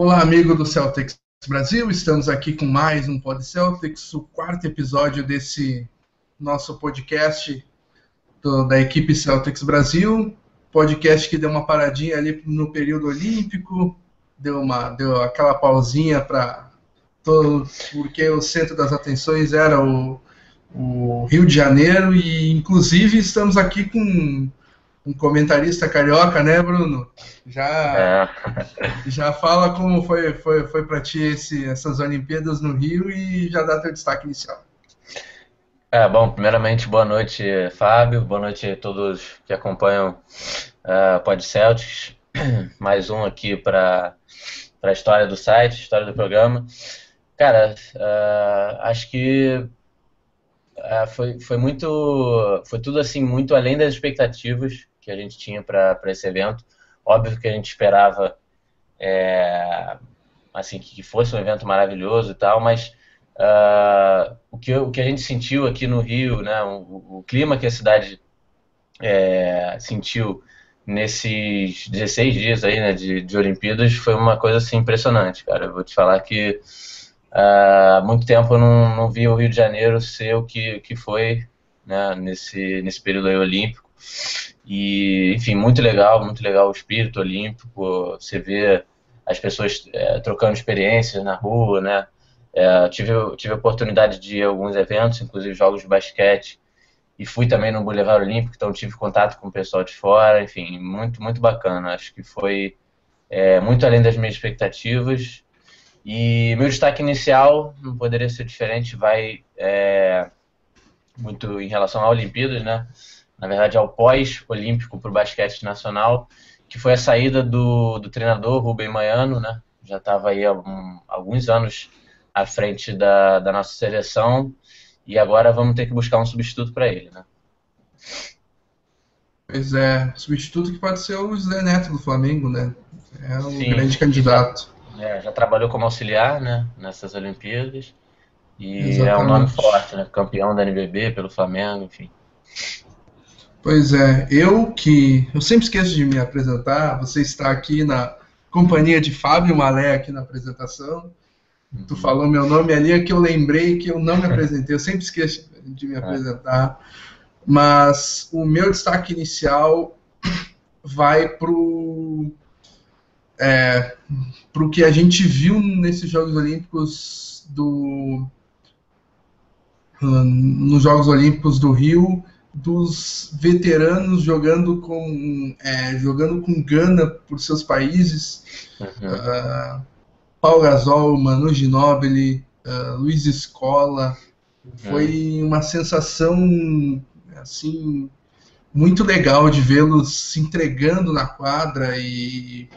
Olá, amigo do Celtics Brasil, estamos aqui com mais um Pod Celtics, o quarto episódio desse nosso podcast do, da equipe Celtics Brasil, podcast que deu uma paradinha ali no período olímpico, deu uma deu aquela pausinha para porque o centro das atenções era o, o Rio de Janeiro. E inclusive estamos aqui com um comentarista carioca, né, Bruno? Já, é. já fala como foi, foi, foi para ti esse, essas Olimpíadas no Rio e já dá teu destaque inicial. É, bom, primeiramente, boa noite, Fábio, boa noite a todos que acompanham uh, Pod Celtics. Mais um aqui para a história do site, história do programa. Cara, uh, acho que uh, foi, foi muito. Foi tudo assim, muito além das expectativas que a gente tinha para esse evento. Óbvio que a gente esperava é, assim que fosse um evento maravilhoso e tal, mas uh, o, que, o que a gente sentiu aqui no Rio, né, o, o clima que a cidade é, sentiu nesses 16 dias aí, né, de, de Olimpíadas foi uma coisa assim impressionante, cara. Eu vou te falar que uh, há muito tempo eu não, não vi o Rio de Janeiro ser o que, que foi né, nesse, nesse período aí olímpico. E, enfim, muito legal, muito legal o espírito olímpico. Você vê as pessoas é, trocando experiências na rua, né? É, tive, tive a oportunidade de ir a alguns eventos, inclusive jogos de basquete, e fui também no Boulevard Olímpico, então tive contato com o pessoal de fora, enfim, muito, muito bacana. Acho que foi é, muito além das minhas expectativas. E meu destaque inicial, não poderia ser diferente, vai é, muito em relação a Olimpíadas, né? Na verdade, ao pós-olímpico para o basquete nacional, que foi a saída do, do treinador Rubem Maiano, né? Já estava aí há alguns anos à frente da, da nossa seleção e agora vamos ter que buscar um substituto para ele, né? Pois é, substituto que pode ser o Zé Neto do Flamengo, né? É um Sim, grande candidato. Já, é, já trabalhou como auxiliar, né? Nessas Olimpíadas. E Exatamente. é um nome forte, né? Campeão da NBB pelo Flamengo, enfim. Pois é, eu que. Eu sempre esqueço de me apresentar. Você está aqui na companhia de Fábio Malé aqui na apresentação. Uhum. Tu falou meu nome ali, é que eu lembrei que eu não me apresentei. Eu sempre esqueço de me é. apresentar. Mas o meu destaque inicial vai pro. É, pro que a gente viu nesses Jogos Olímpicos do. Nos Jogos Olímpicos do Rio dos veteranos jogando com é, jogando com gana por seus países. Uhum. uh, Paul Gasol, Manu Ginóbili, uh, Luiz Escola. Foi uma sensação assim muito legal de vê-los se entregando na quadra e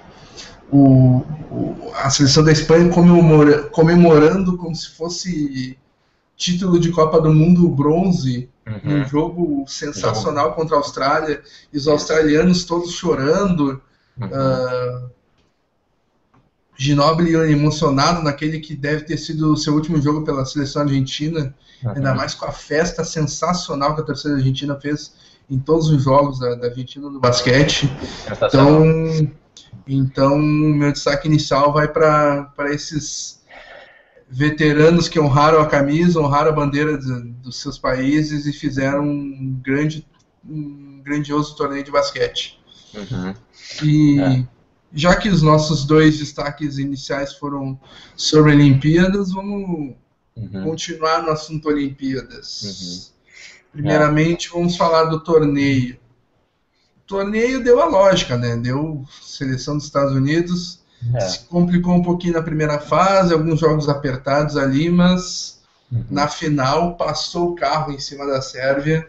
o, o, a seleção da Espanha comemora, comemorando como se fosse título de Copa do Mundo bronze, uhum. um jogo sensacional uhum. contra a Austrália, e os australianos todos chorando. Uhum. Uh, Ginóbili emocionado naquele que deve ter sido o seu último jogo pela seleção argentina, uhum. ainda mais com a festa sensacional que a torcida argentina fez em todos os jogos da, da Argentina no basquete. Então, então, meu destaque inicial vai para esses veteranos que honraram a camisa, honraram a bandeira de, dos seus países e fizeram um grande, um grandioso torneio de basquete. Uhum. E é. já que os nossos dois destaques iniciais foram sobre Olimpíadas, vamos uhum. continuar no assunto Olimpíadas. Uhum. Primeiramente, é. vamos falar do torneio. O torneio deu a lógica, né? Deu seleção dos Estados Unidos é. Se complicou um pouquinho na primeira fase, alguns jogos apertados ali, mas uhum. na final passou o carro em cima da Sérvia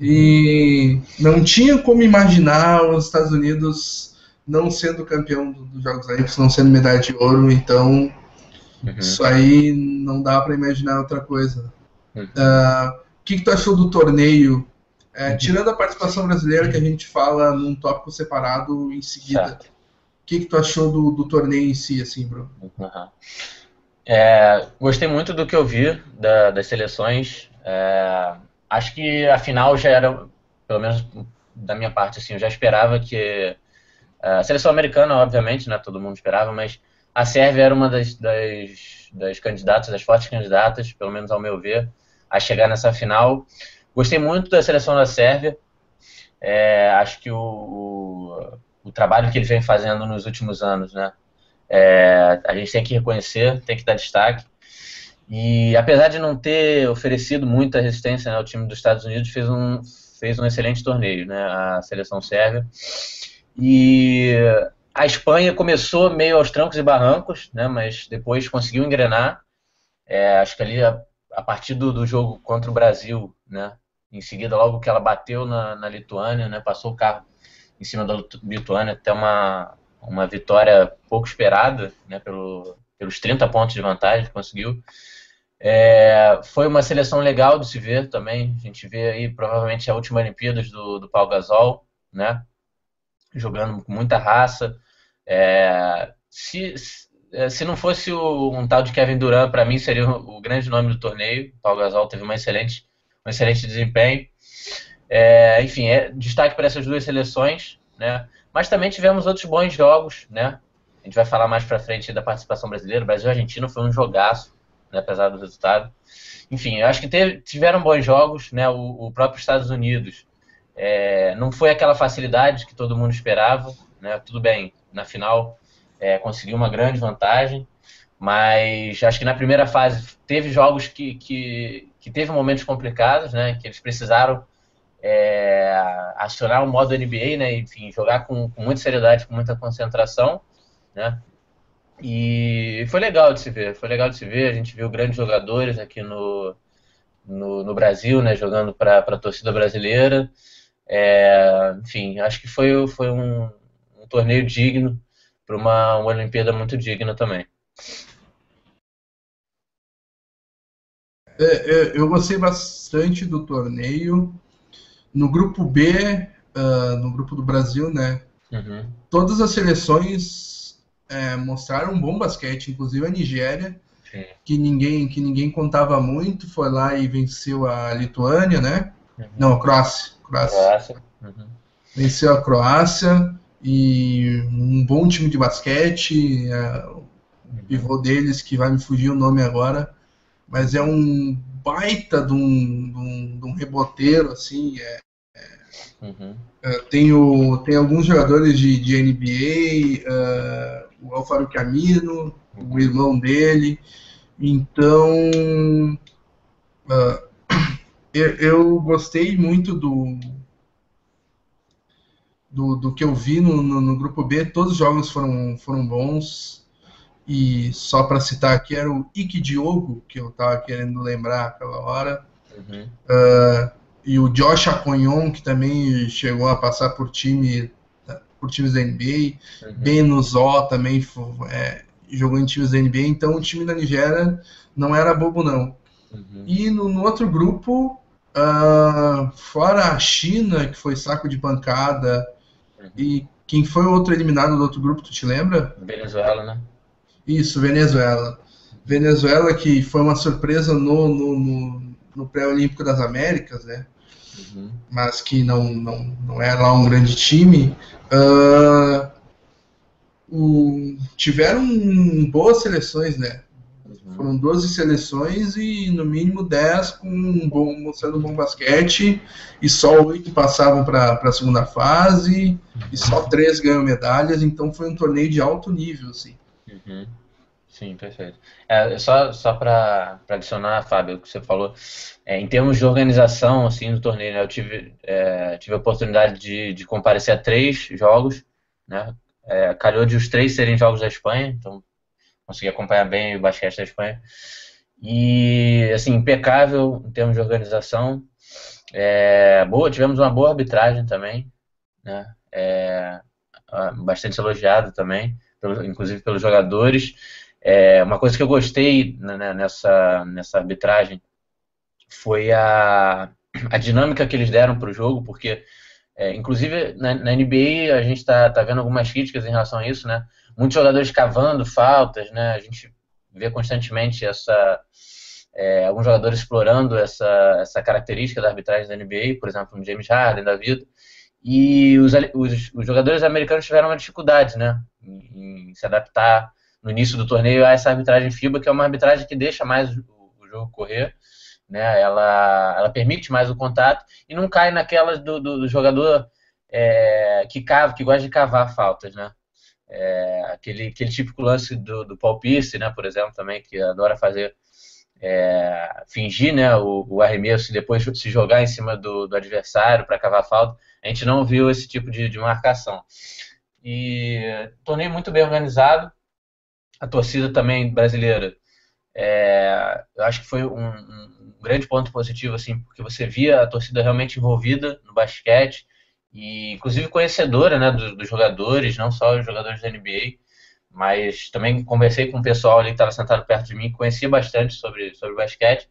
e não tinha como imaginar os Estados Unidos não sendo campeão dos Jogos Olímpicos, não sendo medalha de ouro, então uhum. isso aí não dá para imaginar outra coisa. Uhum. Uh, o que, que, tu achou do torneio? É, uhum. tirando a participação brasileira, que a gente fala num tópico separado em seguida. Certo que, que tu achou do, do torneio em si, assim, Bruno? Uhum. É, gostei muito do que eu vi da, das seleções. É, acho que a final já era, pelo menos da minha parte, assim, eu já esperava que é, a seleção americana, obviamente, né, todo mundo esperava, mas a Sérvia era uma das, das, das candidatas, das fortes candidatas, pelo menos ao meu ver, a chegar nessa final. Gostei muito da seleção da Sérvia. É, acho que o, o, o, trabalho que eles vem fazendo nos últimos anos, né? É, a gente tem que reconhecer, tem que dar destaque. E apesar de não ter oferecido muita resistência né, ao time dos Estados Unidos, fez um, fez um excelente torneio, né? A seleção sérvia. E a Espanha começou meio aos trancos e barrancos, né, mas depois conseguiu engrenar. É, acho que ali, a, a partir do, do, jogo contra o Brasil, né, em seguida, logo que ela bateu na, na Lituânia, né, passou o carro em cima da Lituânia, até uma, uma vitória pouco esperada, né, pelo, pelos 30 pontos de vantagem que conseguiu. É, foi uma seleção legal de se ver também. A gente vê aí provavelmente a última Olimpíadas do, do Pau Gasol, né? Jogando com muita raça, é, se, se não fosse o, um tal de Kevin Durant, para mim seria o, o, grande nome do torneio. O Paulo Gasol teve uma excelente, um excelente desempenho. É, enfim, é, destaque para essas duas seleções, né? Mas também tivemos outros bons jogos, né? A gente vai falar mais para frente da participação brasileira. O Brasil e Argentina foi um jogaço, né, apesar do resultado. Enfim, eu acho que teve, tiveram bons jogos, né? O, o próprio Estados Unidos é, não foi aquela facilidade que todo mundo esperava, né? Tudo bem, na final é, conseguiu uma grande vantagem, mas acho que na primeira fase teve jogos que, que, que teve momentos complicados, né? Que eles precisaram é, acionar o modo NBA, né? Enfim, jogar com, com muita seriedade, com muita concentração, né? E foi legal de se ver, foi legal de se ver. A gente viu grandes jogadores aqui no, no, no Brasil, né? Jogando para a torcida brasileira. É, enfim, acho que foi, foi um, um torneio digno para uma, uma Olimpíada muito digna também. É, é, eu gostei bastante do torneio. No grupo B, uh, no grupo do Brasil, né? Uhum. Todas as seleções é, mostraram um bom basquete, inclusive a Nigéria, Sim. que ninguém que ninguém contava muito, foi lá e venceu a Lituânia, né? Uhum. Não, a Croácia. Croácia. Croácia. Uhum. Venceu a Croácia e um bom time de basquete. É, o pivô deles, que vai me fugir o nome agora, mas é um baita de um, de um, de um reboteiro, assim. É, uhum. é, tem, o, tem alguns jogadores de, de NBA, uh, o Alfaro Camino, uhum. o irmão dele. Então, uh, eu, eu gostei muito do, do, do que eu vi no, no, no, grupo B, todos os jogos foram, foram bons. E só para citar aqui, era o Ike Diogo, que eu estava querendo lembrar aquela hora. Uhum. Uh, e o Josh Aconhon, que também chegou a passar por time por times da NBA. Uhum. Ben Nuzó também é, jogou em times da NBA. Então o time da Nigéria não era bobo, não. Uhum. E no, no, outro grupo, uh, fora a China, que foi saco de pancada, e quem foi o outro eliminado do outro grupo, tu te lembra? Venezuela, né? Isso, Venezuela. Venezuela que foi uma surpresa no, no, no, no pré-olímpico das Américas, né? Uhum. Mas que não, não, não é lá um grande time. Uh, o, tiveram boas seleções, né? Foram 12 seleções e no mínimo 10 com um bom, mostrando um bom basquete, e só 8 passavam para a segunda fase, e só 3 ganham medalhas, então foi um torneio de alto nível, assim. Uhum. Sim, perfeito. É, só só para adicionar, Fábio, o que você falou, é, em termos de organização assim, do torneio, né, eu tive, é, tive a oportunidade de, de comparecer a três jogos, né, é, calhou de os três serem jogos da Espanha, então consegui acompanhar bem o basquete da Espanha. E, assim, impecável em termos de organização. É, boa, tivemos uma boa arbitragem também, né? É, bastante elogiado também, pelo, inclusive pelos jogadores. É, uma coisa que eu gostei né, nessa, nessa arbitragem foi a, a dinâmica que eles deram para o jogo, porque, é, inclusive, na, na, NBA a gente está tá vendo algumas críticas em relação a isso, né? muitos jogadores cavando faltas, né? A gente vê constantemente essa é, alguns jogadores explorando essa, essa característica da arbitragem da NBA, por exemplo, o James Harden da vida. E os, os, os, jogadores americanos tiveram uma dificuldade, né, em, em se adaptar no início do torneio essa arbitragem FIBA, que é uma arbitragem que deixa mais o, o jogo correr, né? Ela, ela permite mais o contato e não cai naquelas do, do, do jogador é, que cava, que gosta de cavar faltas, né? É, aquele, aquele típico lance do, do Paul Pierce, né, por exemplo, também, que adora fazer é, fingir né, o, o, arremesso e depois se jogar em cima do, do adversário para cavar falta. A gente não viu esse tipo de, de marcação. E torneio muito bem organizado. A torcida também brasileira, é, eu acho que foi um, um, grande ponto positivo, assim, porque você via a torcida realmente envolvida no basquete e, inclusive, conhecedora né, dos, dos jogadores, não só os jogadores da NBA mas também conversei com o pessoal ali que estava sentado perto de mim, que conhecia bastante sobre, sobre basquete.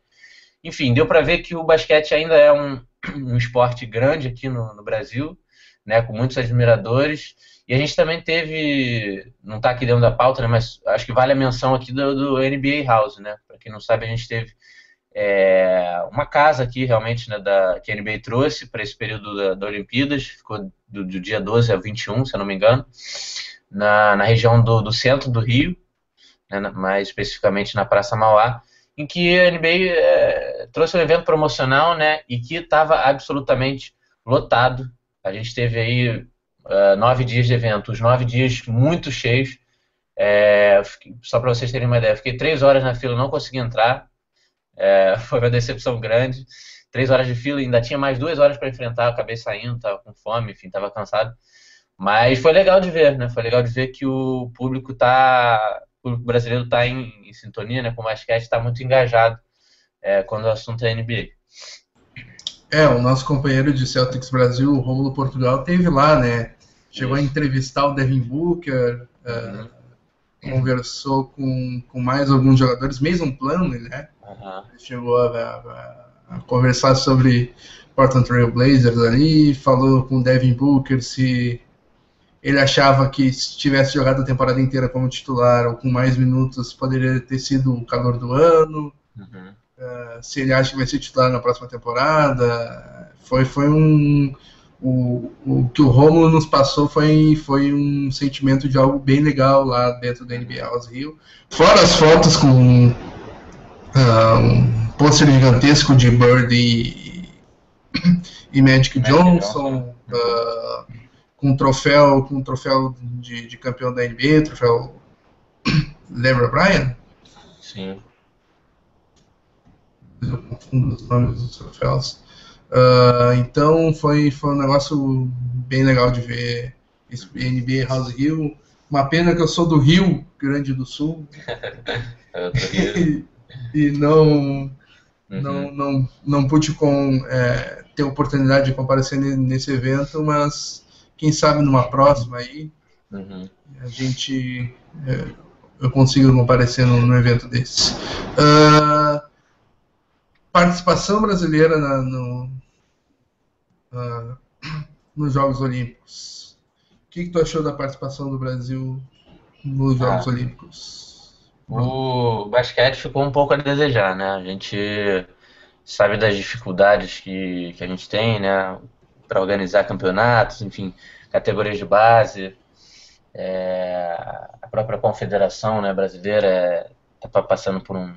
Enfim, deu para ver que o basquete ainda é um, um esporte grande aqui no, no, Brasil, né, com muitos admiradores. E a gente também teve, não está aqui dentro da pauta, né, mas acho que vale a menção aqui do, do NBA House, né? Para quem não sabe, a gente teve é, uma casa aqui realmente né, da, que a NBA trouxe para esse período da, da Olimpíadas, ficou do, do dia 12 a 21, se eu não me engano na, na região do, do centro do Rio, né, mais especificamente na Praça Mauá, em que a NBA é, trouxe um evento promocional né, e que estava absolutamente lotado. A gente teve aí uh, nove dias de evento, os nove dias muito cheios. É, só para vocês terem uma ideia, fiquei três horas na fila, não consegui entrar. É, foi uma decepção grande. Três horas de fila, ainda tinha mais duas horas para enfrentar. Acabei saindo, estava com fome, enfim, estava cansado. Mas foi legal de ver, né? Foi legal de ver que o público tá, o público brasileiro está em, em, sintonia, né? Com o basquete, está muito engajado é, quando o assunto é NBA. É, o nosso companheiro de Celtics Brasil, o Romulo Portugal, teve lá, né? Chegou Isso. a entrevistar o Devin Booker, é, uhum. uh, conversou com, com mais alguns jogadores, Mason Plumlee, né? Uhum. Chegou a, a, a, conversar sobre Portland Trail Blazers ali, falou com o Devin Booker se ele achava que se tivesse jogado a temporada inteira como titular ou com mais minutos, poderia ter sido o calor do ano. Uhum. Uh, se ele acha que vai ser titular na próxima temporada. Foi, foi um. O, o que o Romulo nos passou foi, foi um sentimento de algo bem legal lá dentro do NBA House Rio. Fora as fotos com uh, um pôster gigantesco de Bird e, e Magic, Johnson. Uh, com um troféu, com um troféu de, de campeão da NBA, troféu Lembra Bryan? Sim. Eu confundo os nomes dos troféus. Uh, então foi, foi um negócio bem legal de ver esse NBA House Rio. Uma pena que eu sou do Rio Grande do Sul. É e, e não, uhum. não, não, não pude com, é, ter oportunidade de comparecer nesse evento, mas quem sabe numa próxima aí uhum. a gente é, eu consigo comparecer no, no evento desse. Uh, participação brasileira na, no, uh, nos Jogos Olímpicos. O que, que, tu achou da participação do Brasil nos Jogos ah, Olímpicos? O basquete ficou um pouco a desejar, né? A gente sabe das dificuldades que, que a gente tem, né? para organizar campeonatos, enfim, categorias de base. É, a própria confederação né, brasileira está passando por um.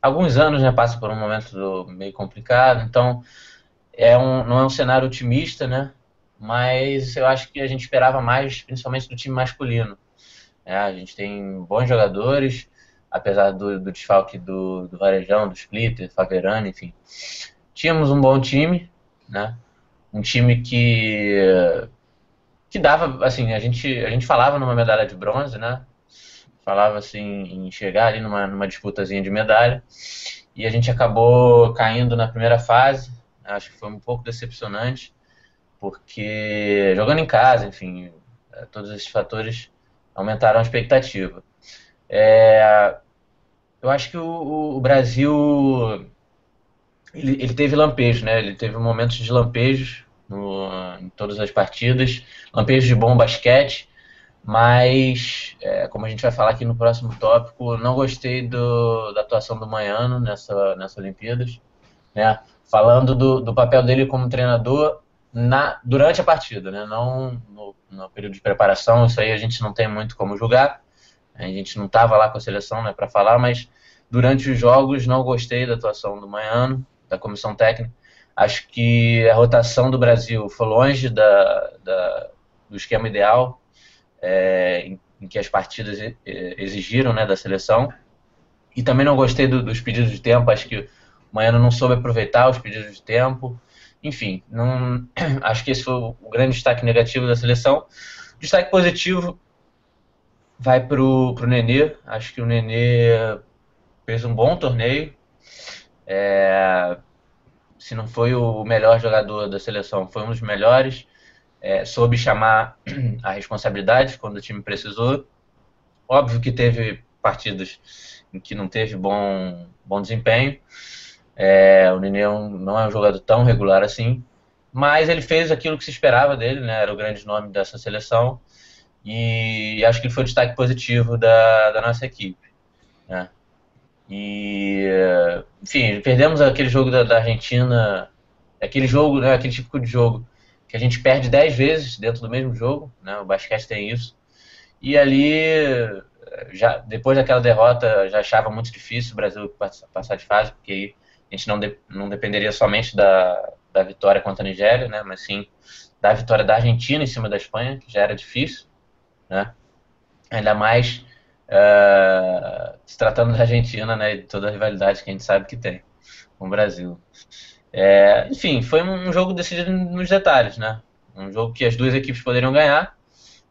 Alguns anos né, passa por um momento meio complicado, então é um, não é um cenário otimista, né? Mas eu acho que a gente esperava mais, principalmente do time masculino. É, a gente tem bons jogadores, apesar do, do desfalque do, do Varejão, do Splitter, Faverano, enfim. Tínhamos um bom time, né? um time que que dava, assim, a gente, a gente falava numa medalha de bronze, né? Falava assim em chegar ali numa, numa disputazinha de medalha. E a gente acabou caindo na primeira fase. Acho que foi um pouco decepcionante, porque jogando em casa, enfim, é, todos esses fatores aumentaram a expectativa. É, eu acho que o, o Brasil ele, ele, teve lampejos, né? Ele teve momentos de lampejos no, em todas as partidas, lampejos de bom basquete, mas, é, como a gente vai falar aqui no próximo tópico, não gostei do, da atuação do Manhano nessa, nessa Olimpíadas, né? Falando do, do papel dele como treinador na, durante a partida, né? Não no, no período de preparação, isso aí a gente não tem muito como julgar. A gente não estava lá com a seleção né, para falar, mas durante os jogos não gostei da atuação do Manhano, da comissão técnica. Acho que a rotação do Brasil foi longe da, da do esquema ideal é, em, em, que as partidas exigiram né, da seleção. E também não gostei do, dos pedidos de tempo. Acho que o Manhano não soube aproveitar os pedidos de tempo. Enfim, não, acho que esse foi o grande destaque negativo da seleção. Destaque positivo vai para o Nenê. Acho que o Nenê fez um bom torneio. É, se não foi o melhor jogador da seleção, foi um dos melhores. É, soube chamar a responsabilidade quando o time precisou. Óbvio que teve partidas em que não teve bom, bom desempenho. É, o Nenê não é um jogador tão regular assim, mas ele fez aquilo que se esperava dele, né? Era o grande nome dessa seleção e acho que ele foi o destaque positivo da, da nossa equipe. Né? E, enfim, perdemos aquele jogo da, da Argentina, aquele jogo, né, aquele tipo de jogo que a gente perde 10 vezes dentro do mesmo jogo, né? O basquete tem isso. E ali, já depois daquela derrota, já achava muito difícil o Brasil passar de fase, porque aí a gente não, de, não dependeria somente da, da vitória contra a Nigéria, né? Mas sim da vitória da Argentina em cima da Espanha, que já era difícil, né? Ainda mais uh, se tratando da Argentina, né? E toda a rivalidade que a gente sabe que tem com o Brasil. É, enfim, foi um jogo decidido nos detalhes, né? Um jogo que as duas equipes poderiam ganhar,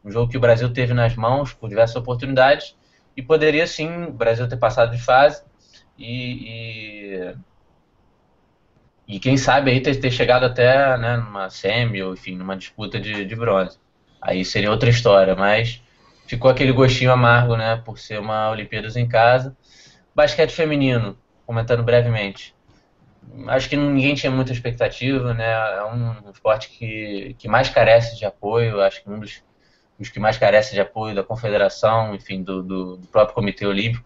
um jogo que o Brasil teve nas mãos por diversas oportunidades e poderia sim o Brasil ter passado de fase e, e, e quem sabe aí ter, ter chegado até né, numa semi ou enfim numa disputa de, de bronze. Aí seria outra história, mas ficou aquele gostinho amargo, né, por ser uma Olimpíadas em casa. Basquete feminino, comentando brevemente acho que ninguém tinha muita expectativa, né? É um esporte que, que mais carece de apoio, acho que um dos, dos que mais carece de apoio da confederação, enfim, do, do, do próprio Comitê Olímpico.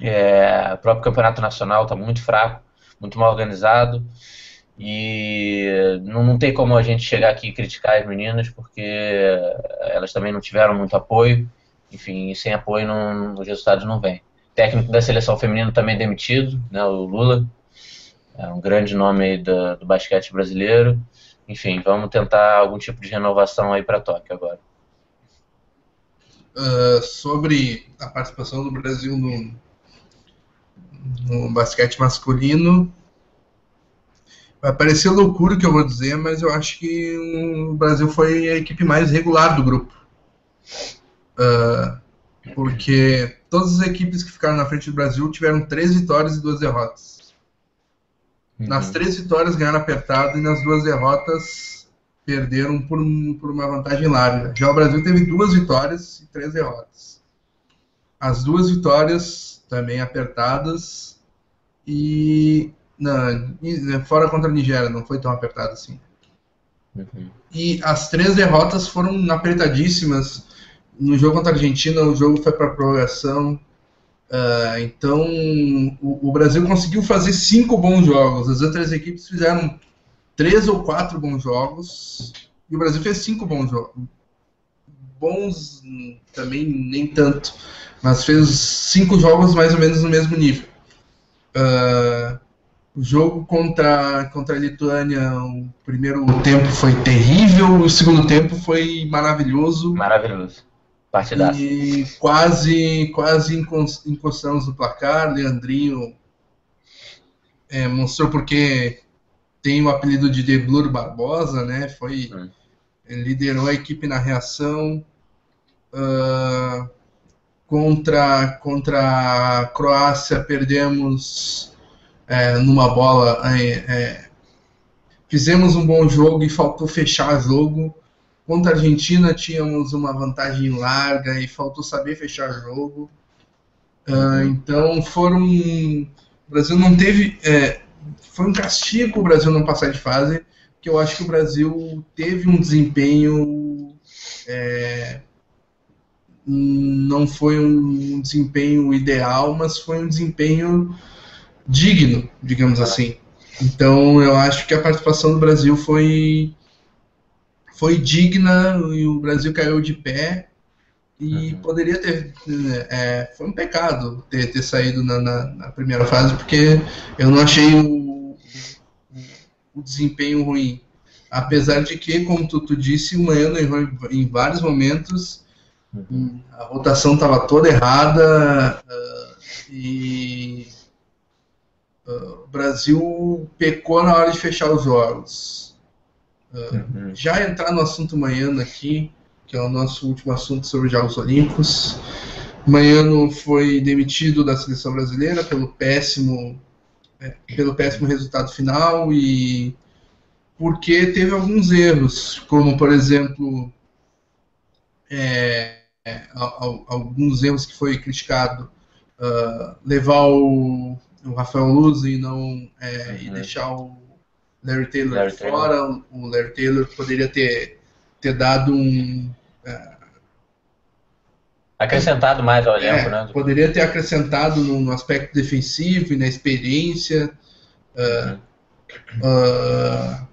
É, o próprio Campeonato Nacional está muito fraco, muito mal organizado e não, não tem como a gente chegar aqui e criticar as meninas porque elas também não tiveram muito apoio, enfim, sem apoio não, os resultados não vêm. Técnico da seleção feminina também demitido, né, o Lula, é um grande nome do, do basquete brasileiro. Enfim, vamos tentar algum tipo de renovação aí para Tóquio agora. Uh, sobre a participação do Brasil no, no basquete masculino, vai parecer loucura o que eu vou dizer, mas eu acho que o Brasil foi a equipe mais regular do grupo. Uh, porque todas as equipes que ficaram na frente do Brasil tiveram três vitórias e duas derrotas. Nas uhum. três vitórias ganharam apertado e nas duas derrotas perderam por, por uma vantagem larga. Já o Brasil teve duas vitórias e três derrotas. As duas vitórias também apertadas e, não, e fora contra a Nigéria, não foi tão apertado assim. Uhum. E as três derrotas foram apertadíssimas. No jogo contra a Argentina, o jogo foi para prorrogação. Uh, então, o, o, Brasil conseguiu fazer cinco bons jogos. As outras equipes fizeram três ou quatro bons jogos. E o Brasil fez cinco bons jogos. Bons também nem tanto, mas fez cinco jogos mais ou menos no mesmo nível. Uh, o jogo contra, contra a Lituânia, o primeiro tempo foi terrível, o segundo tempo foi maravilhoso. Maravilhoso. Partidaço. E quase, quase encostamos no placar. Leandrinho é, mostrou porque tem o apelido de The Blur Barbosa, né? Foi liderou a equipe na reação uh, contra contra a Croácia perdemos é, numa bola é, é, fizemos um bom jogo e faltou fechar jogo Contra a Argentina tínhamos uma vantagem larga e faltou saber fechar jogo. Uh, então foram. O Brasil não teve. É, foi um castigo o Brasil não passar de fase, que eu acho que o Brasil teve um desempenho. É, não foi um desempenho ideal, mas foi um desempenho digno, digamos assim. Então eu acho que a participação do Brasil foi foi digna e o Brasil caiu de pé. E uhum. poderia ter. É, foi um pecado ter, ter saído na, na, na, primeira fase, porque eu não achei o, o desempenho ruim. Apesar de que, como tu, tu disse, o Maiano errou em, em vários momentos, uhum. a rotação estava toda errada uh, e uh, o Brasil pecou na hora de fechar os jogos. Uh, uhum. Já entrar no assunto Maiano aqui, que é o nosso último assunto sobre os Jogos Olímpicos. Manhano foi demitido da seleção brasileira pelo péssimo, é, pelo péssimo resultado final e porque teve alguns erros, como por exemplo é, alguns erros que foi criticado, uh, levar o, o, Rafael Luz e não é, uhum. e deixar o Larry Taylor Larry fora. Taylor. O Larry Taylor poderia ter, ter dado um Acrescentado mais ao elenco, é, né? Poderia ter acrescentado no, no, aspecto defensivo e na experiência. Uh, uh,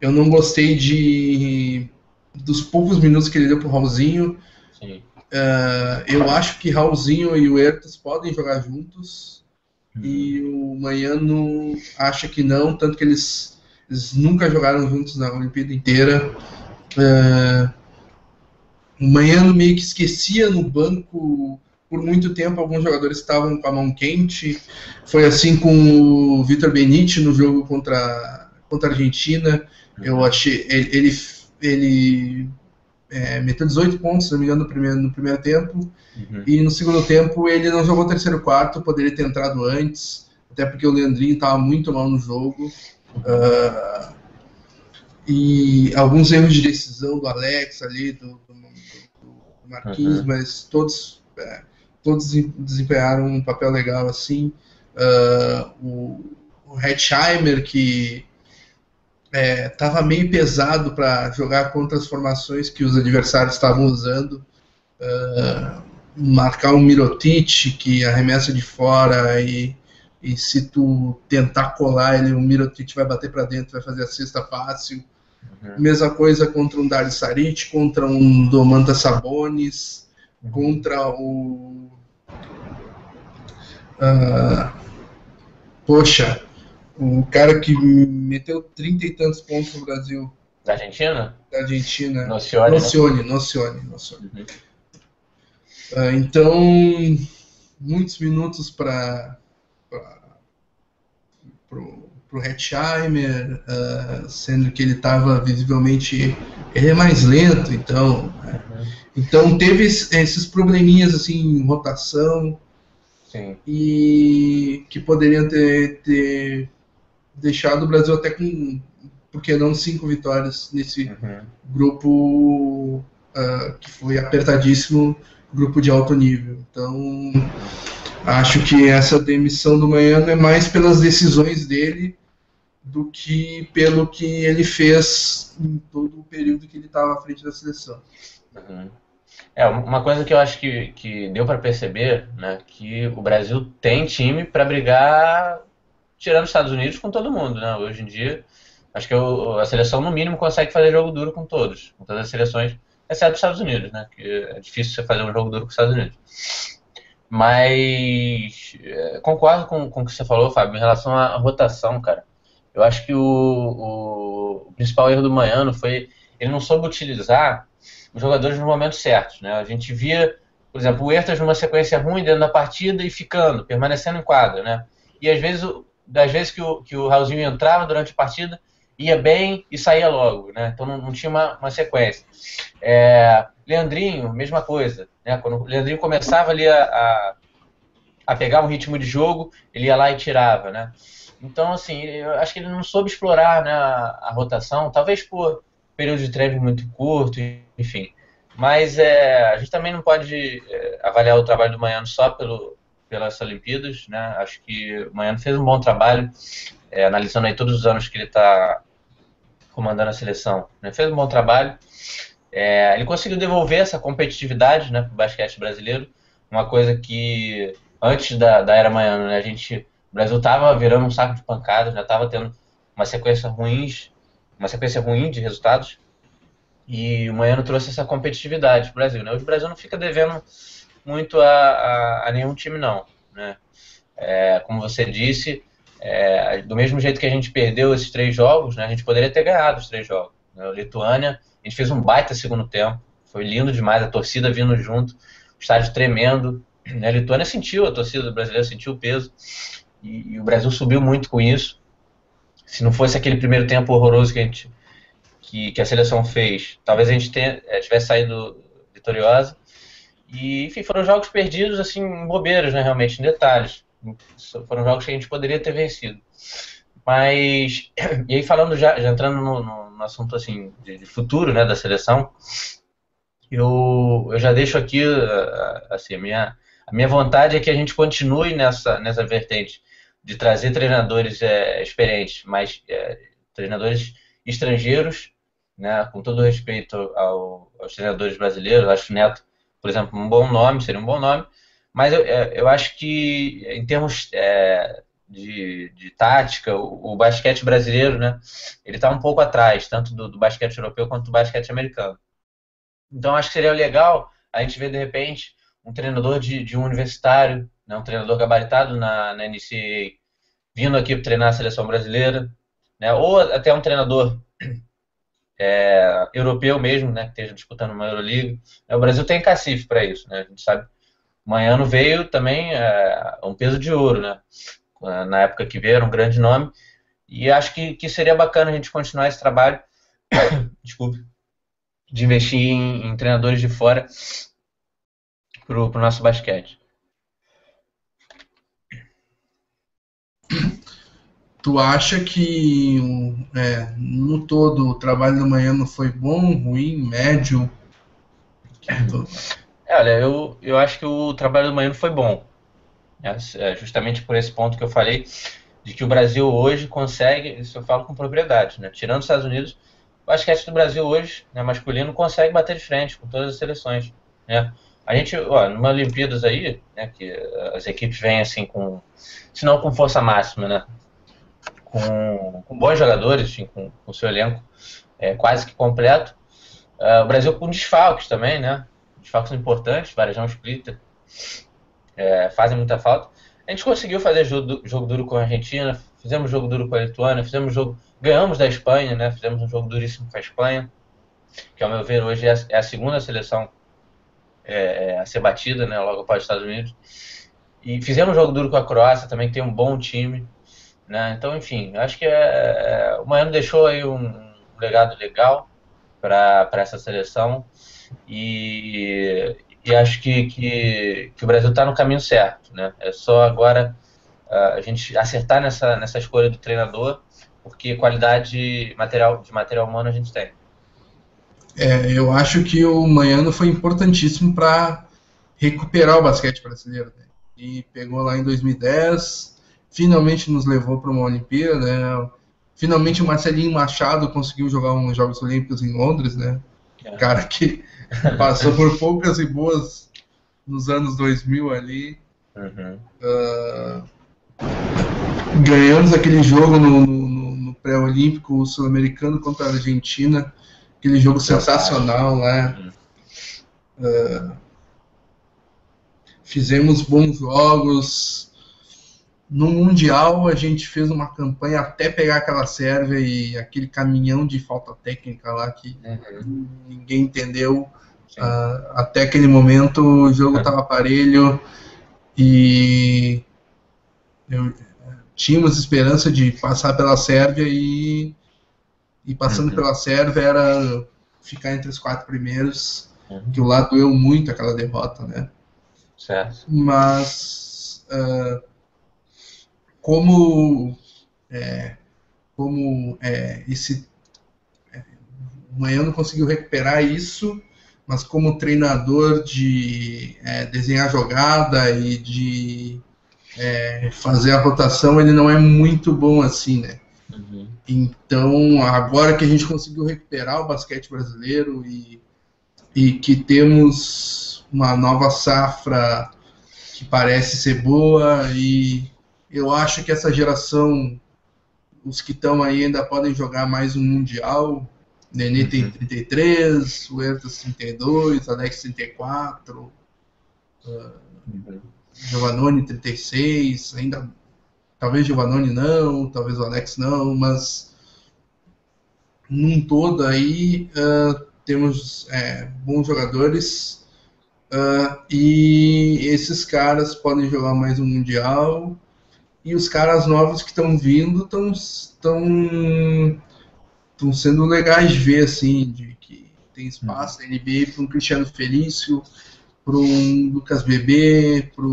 eu não gostei de dos poucos minutos que ele deu pro Raulzinho. Sim. Uh, eu acho que Raulzinho e o Ertas podem jogar juntos. E o Manhano acha que não, tanto que eles, eles nunca jogaram juntos na Olimpíada inteira. Uh, o Manhano meio que esquecia no banco por muito tempo alguns jogadores estavam com a mão quente. Foi assim com o Vitor Benite no jogo contra, contra a Argentina. Eu uhum. achei ele ele, ele é, meteu 18 pontos, se não me engano, no primeiro, no primeiro tempo. Uhum. E no segundo tempo ele não jogou terceiro quarto, poderia ter entrado antes, até porque o Leandrinho estava muito mal no jogo. Uh, e alguns erros de decisão do Alex ali, do, Marquinhos, uhum. mas todos, é, todos desempenharam um papel legal assim. Uh, o, o Hetzheimer, que estava é, meio pesado para jogar contra as formações que os adversários estavam usando. Uh, marcar um Mirotic que arremessa de fora e, e se tu tentar colar ele, o Mirotic vai bater para dentro, vai fazer a cesta fácil. Uhum. Mesma coisa contra um Dario Saric, contra um Domantas Sabonis, uhum. contra o. Uh, poxa, o cara que meteu trinta e tantos pontos no Brasil. Da Argentina? Da Argentina. Nocione. Nocione, né? Nocione, Nocione. Uhum. Uh, então, muitos minutos para pro Hetzheimer, uh, sendo que ele estava visivelmente ele é mais lento, então né? uhum. então teve esses probleminhas assim em rotação Sim. e que poderiam ter, ter, deixado o Brasil até com porque não cinco vitórias nesse uhum. grupo uh, que foi apertadíssimo grupo de alto nível então Acho que essa demissão do Manhano é mais pelas decisões dele do que pelo que ele fez em todo o período que ele estava à frente da seleção. Uhum. É, uma coisa que eu acho que, que deu para perceber, né, que o Brasil tem time para brigar tirando os Estados Unidos com todo mundo, né? Hoje em dia, acho que a seleção no mínimo consegue fazer jogo duro com todos, com todas as seleções, exceto os Estados Unidos, né? Que é difícil você fazer um jogo duro com os Estados Unidos. Mas é, concordo com, com o que você falou, Fábio, em relação à rotação, cara. Eu acho que o, o, o principal erro do Manhano foi ele não soube utilizar os jogadores nos momentos certos. Né? A gente via, por exemplo, o Ertas numa sequência ruim dentro da partida e ficando, permanecendo em quadra. Né? E às vezes, das vezes que o, que o Raulzinho entrava durante a partida, ia bem e saía logo. Né? Então não, não tinha uma, uma sequência. É, Leandrinho, mesma coisa. Né? Quando o Leandrinho começava ali a, a, a pegar um ritmo de jogo, ele ia lá e tirava. Né? Então, assim, eu acho que ele não soube explorar né, a, a rotação, talvez por período de treino muito curto, enfim. Mas é, a gente também não pode é, avaliar o trabalho do Manhano só pelo, pelas Olimpíadas, né? Acho que o Manhano fez um bom trabalho, é, analisando aí todos os anos que ele está comandando a seleção. Né? Fez um bom trabalho. É, ele conseguiu devolver essa competitividade né, para o basquete brasileiro, uma coisa que antes da, da era Manhano, né, a gente o Brasil estava virando um saco de pancadas, já estava tendo uma sequência ruins, uma sequência ruim de resultados. E o Maiano trouxe essa competitividade para o Brasil. Né? Hoje o Brasil não fica devendo muito a, a, a nenhum time, não. Né? É, como você disse, é, do mesmo jeito que a gente perdeu esses três jogos, né, a gente poderia ter ganhado os três jogos. Né? Lituânia, a gente fez um baita segundo tempo, foi lindo demais, a torcida vindo junto, estádio tremendo. Né? A Lituânia sentiu, a torcida brasileira sentiu o peso, e, e, o Brasil subiu muito com isso. Se não fosse aquele primeiro tempo horroroso que a, gente, que, que a seleção fez, talvez a gente tenha, é, tivesse saído vitoriosa. E, enfim, foram jogos perdidos, assim, em né, realmente, em detalhes. Foram jogos que a gente poderia ter vencido. Mas, e aí falando já, já entrando no, no, no, assunto, assim, de, de, futuro, né, da seleção, eu, eu já deixo aqui, assim, a minha, a minha vontade é que a gente continue nessa, nessa vertente de trazer treinadores é, experientes, mas é, treinadores estrangeiros, né, com todo respeito ao, aos treinadores brasileiros, acho que Neto por exemplo, um bom nome, seria um bom nome, mas eu, é, eu acho que em termos é, de, de, tática, o, o, basquete brasileiro, né, ele está um pouco atrás, tanto do, do, basquete europeu quanto do basquete americano. Então acho que seria legal a gente ver de repente um treinador de, de um universitário, né, um treinador gabaritado na, na NCAA, vindo aqui para treinar a seleção brasileira, né, ou até um treinador é, europeu mesmo, né, que esteja disputando uma Euroliga. É, o Brasil tem cacife para isso, né? A gente sabe. O Manhano veio também é, um peso de ouro, né? Na época que veio, era um grande nome. E acho que, que seria bacana a gente continuar esse trabalho. Desculpe. De investir em, em treinadores de fora para o nosso basquete. Tu acha que é, no todo o trabalho da manhã não foi bom, ruim, médio? É, olha, eu, eu acho que o trabalho do manhã foi bom. É, é, justamente por esse ponto que eu falei, de que o Brasil hoje consegue, isso eu falo com propriedade, né? tirando os Estados Unidos, o basquete do Brasil hoje, né, masculino, consegue bater de frente com todas as seleções. Né? A gente, ó, numa Olimpíadas aí, né, que as equipes vêm assim com, se não com força máxima, né? Com, com bons jogadores, assim, com o seu elenco é, quase que completo. Uh, o Brasil com desfalques também, né? Desfalques importantes, Varejão Splitter, é, fazem muita falta. A gente conseguiu fazer jogo, jogo duro com a Argentina, fizemos jogo duro com a Lituânia, fizemos jogo, ganhamos da Espanha, né? Fizemos um jogo duríssimo com a Espanha, que ao meu ver hoje é a, é a segunda seleção é, é a ser batida, né? Logo após os Estados Unidos. E fizemos um jogo duro com a Croácia também, que tem um bom time. Né? Então, enfim, acho que é, é, o Miami deixou aí um legado legal para essa seleção e, e acho que, que, que, o Brasil está no caminho certo. Né? É só agora uh, a gente acertar nessa, nessa escolha do treinador, porque qualidade material, de material humano a gente tem. É, eu acho que o Manhano foi importantíssimo para recuperar o basquete brasileiro. Né? E pegou lá em 2010, finalmente nos levou para uma Olimpíada, né? Finalmente o Marcelinho Machado conseguiu jogar uns Jogos Olímpicos em Londres, né? É. Cara que passou por poucas e boas nos anos 2000 ali. Uhum. Uh, ganhamos aquele jogo no, no, no pré-olímpico sul-americano contra a Argentina, aquele jogo sensacional, né? Uh, fizemos bons jogos, no Mundial a gente fez uma campanha até pegar aquela Sérvia e aquele caminhão de falta técnica lá que uhum. ninguém entendeu. Uh, até aquele momento o jogo estava aparelho e eu, tínhamos esperança de passar pela Sérvia e, e passando uhum. pela Sérvia era ficar entre os quatro primeiros, uhum. que o lado doeu muito aquela derrota, né? Certo. Mas uh, como é, como é, esse é, o Manhã conseguiu recuperar isso, mas como treinador de é, desenhar jogada e de é, fazer a rotação, ele não é muito bom assim, né? Uhum. Então, agora que a gente conseguiu recuperar o basquete brasileiro e, e que temos uma nova safra que parece ser boa e eu acho que essa geração, os que estão aí ainda podem jogar mais um Mundial. Nenê uhum. tem 33, o Ertas 32, Alex 34, uh, uhum. Giovannone 36, ainda talvez Giovannone não, talvez o Alex não, mas num todo aí uh, temos é, bons jogadores uh, e esses caras podem jogar mais um mundial e os caras novos que estão vindo estão estão sendo legais de ver assim de que tem espaço na NBA para um Cristiano Felício para um Lucas Bebê para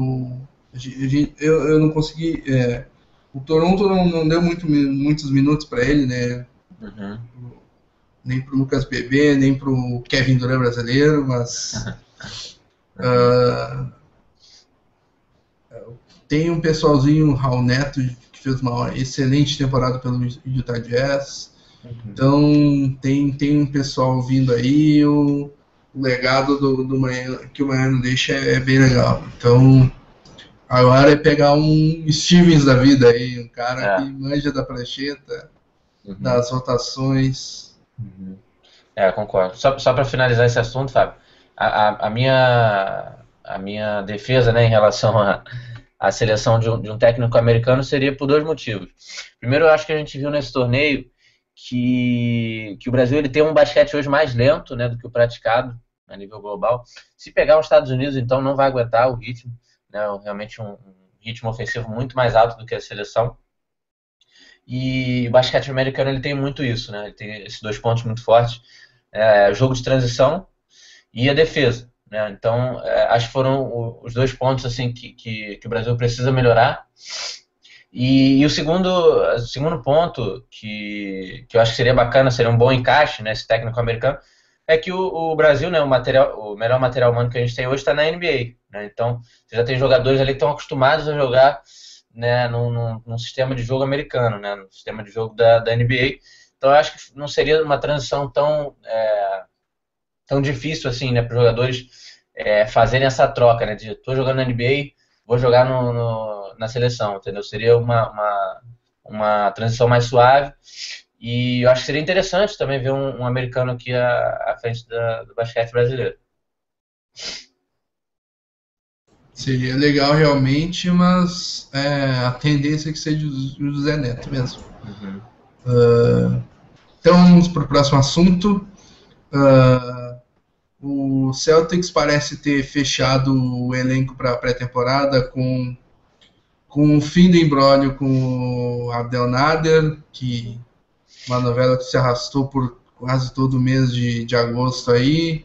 eu, eu não consegui é, o Toronto não, não deu muito, muitos minutos para ele né uhum. nem para o Lucas Bebê nem para o Kevin Durant brasileiro mas uh, tem um pessoalzinho, o Raul Neto, que fez uma excelente temporada pelo Utah Jazz. Uhum. Então tem, tem um pessoal vindo aí, o, o legado do, do manhã, que o Miami deixa é, é, bem legal. Então agora é pegar um Stevens da vida aí, um cara é. que manja da prancheta, uhum. das rotações. Uhum. É, concordo. Só, só para finalizar esse assunto, Fábio, a, a, a, minha, a minha defesa né, em relação a a seleção de um, de um, técnico americano seria por dois motivos. Primeiro, eu acho que a gente viu nesse torneio que, que o Brasil ele tem um basquete hoje mais lento né, do que o praticado a nível global. Se pegar os Estados Unidos, então, não vai aguentar o ritmo, né, realmente um, ritmo ofensivo muito mais alto do que a seleção. E o basquete americano ele tem muito isso, né? Ele tem esses dois pontos muito fortes: é, jogo de transição e a defesa. Né? Então, é, acho que foram os dois pontos assim que, que, que o Brasil precisa melhorar. E, e, o segundo, o segundo ponto que, que eu acho que seria bacana, seria um bom encaixe nesse né, técnico americano, é que o, o, Brasil, né, o, material, o melhor material humano que a gente tem hoje está na NBA. Né? Então, você já tem jogadores ali que estão acostumados a jogar né, num, num, num, sistema de jogo americano, né, no sistema de jogo da, da NBA. Então, eu acho que não seria uma transição tão, é, tão difícil assim né, para os jogadores é, fazerem essa troca, né? De tô jogando na NBA, vou jogar no, no, na seleção, entendeu? Seria uma, uma, uma transição mais suave. E eu acho que seria interessante também ver um, um americano aqui à, à frente da, do basquete brasileiro. Seria legal realmente, mas é, a tendência é que seja o José Neto mesmo. Uhum. Uh, então vamos para o próximo assunto. Uh, o Celtics parece ter fechado o elenco para a pré-temporada com, com o fim do embrólio com o Abdel Nader, que uma novela que se arrastou por quase todo o mês de, de agosto aí.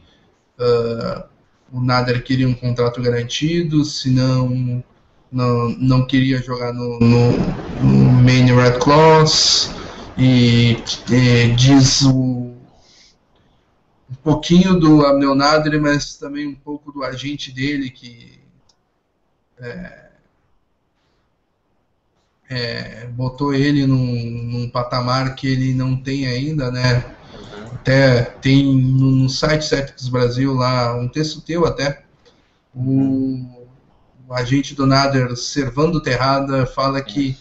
Uh, o Nader queria um contrato garantido, senão não, não queria jogar no, no, no Main Red Claws. E, e diz o um pouquinho do Abnel Nader, mas também um pouco do agente dele, que é, é, botou ele num, num, patamar que ele não tem ainda, né? Até tem no, site Celtics Brasil lá um texto teu até, o, o agente do Nader, Servando Terrada, fala que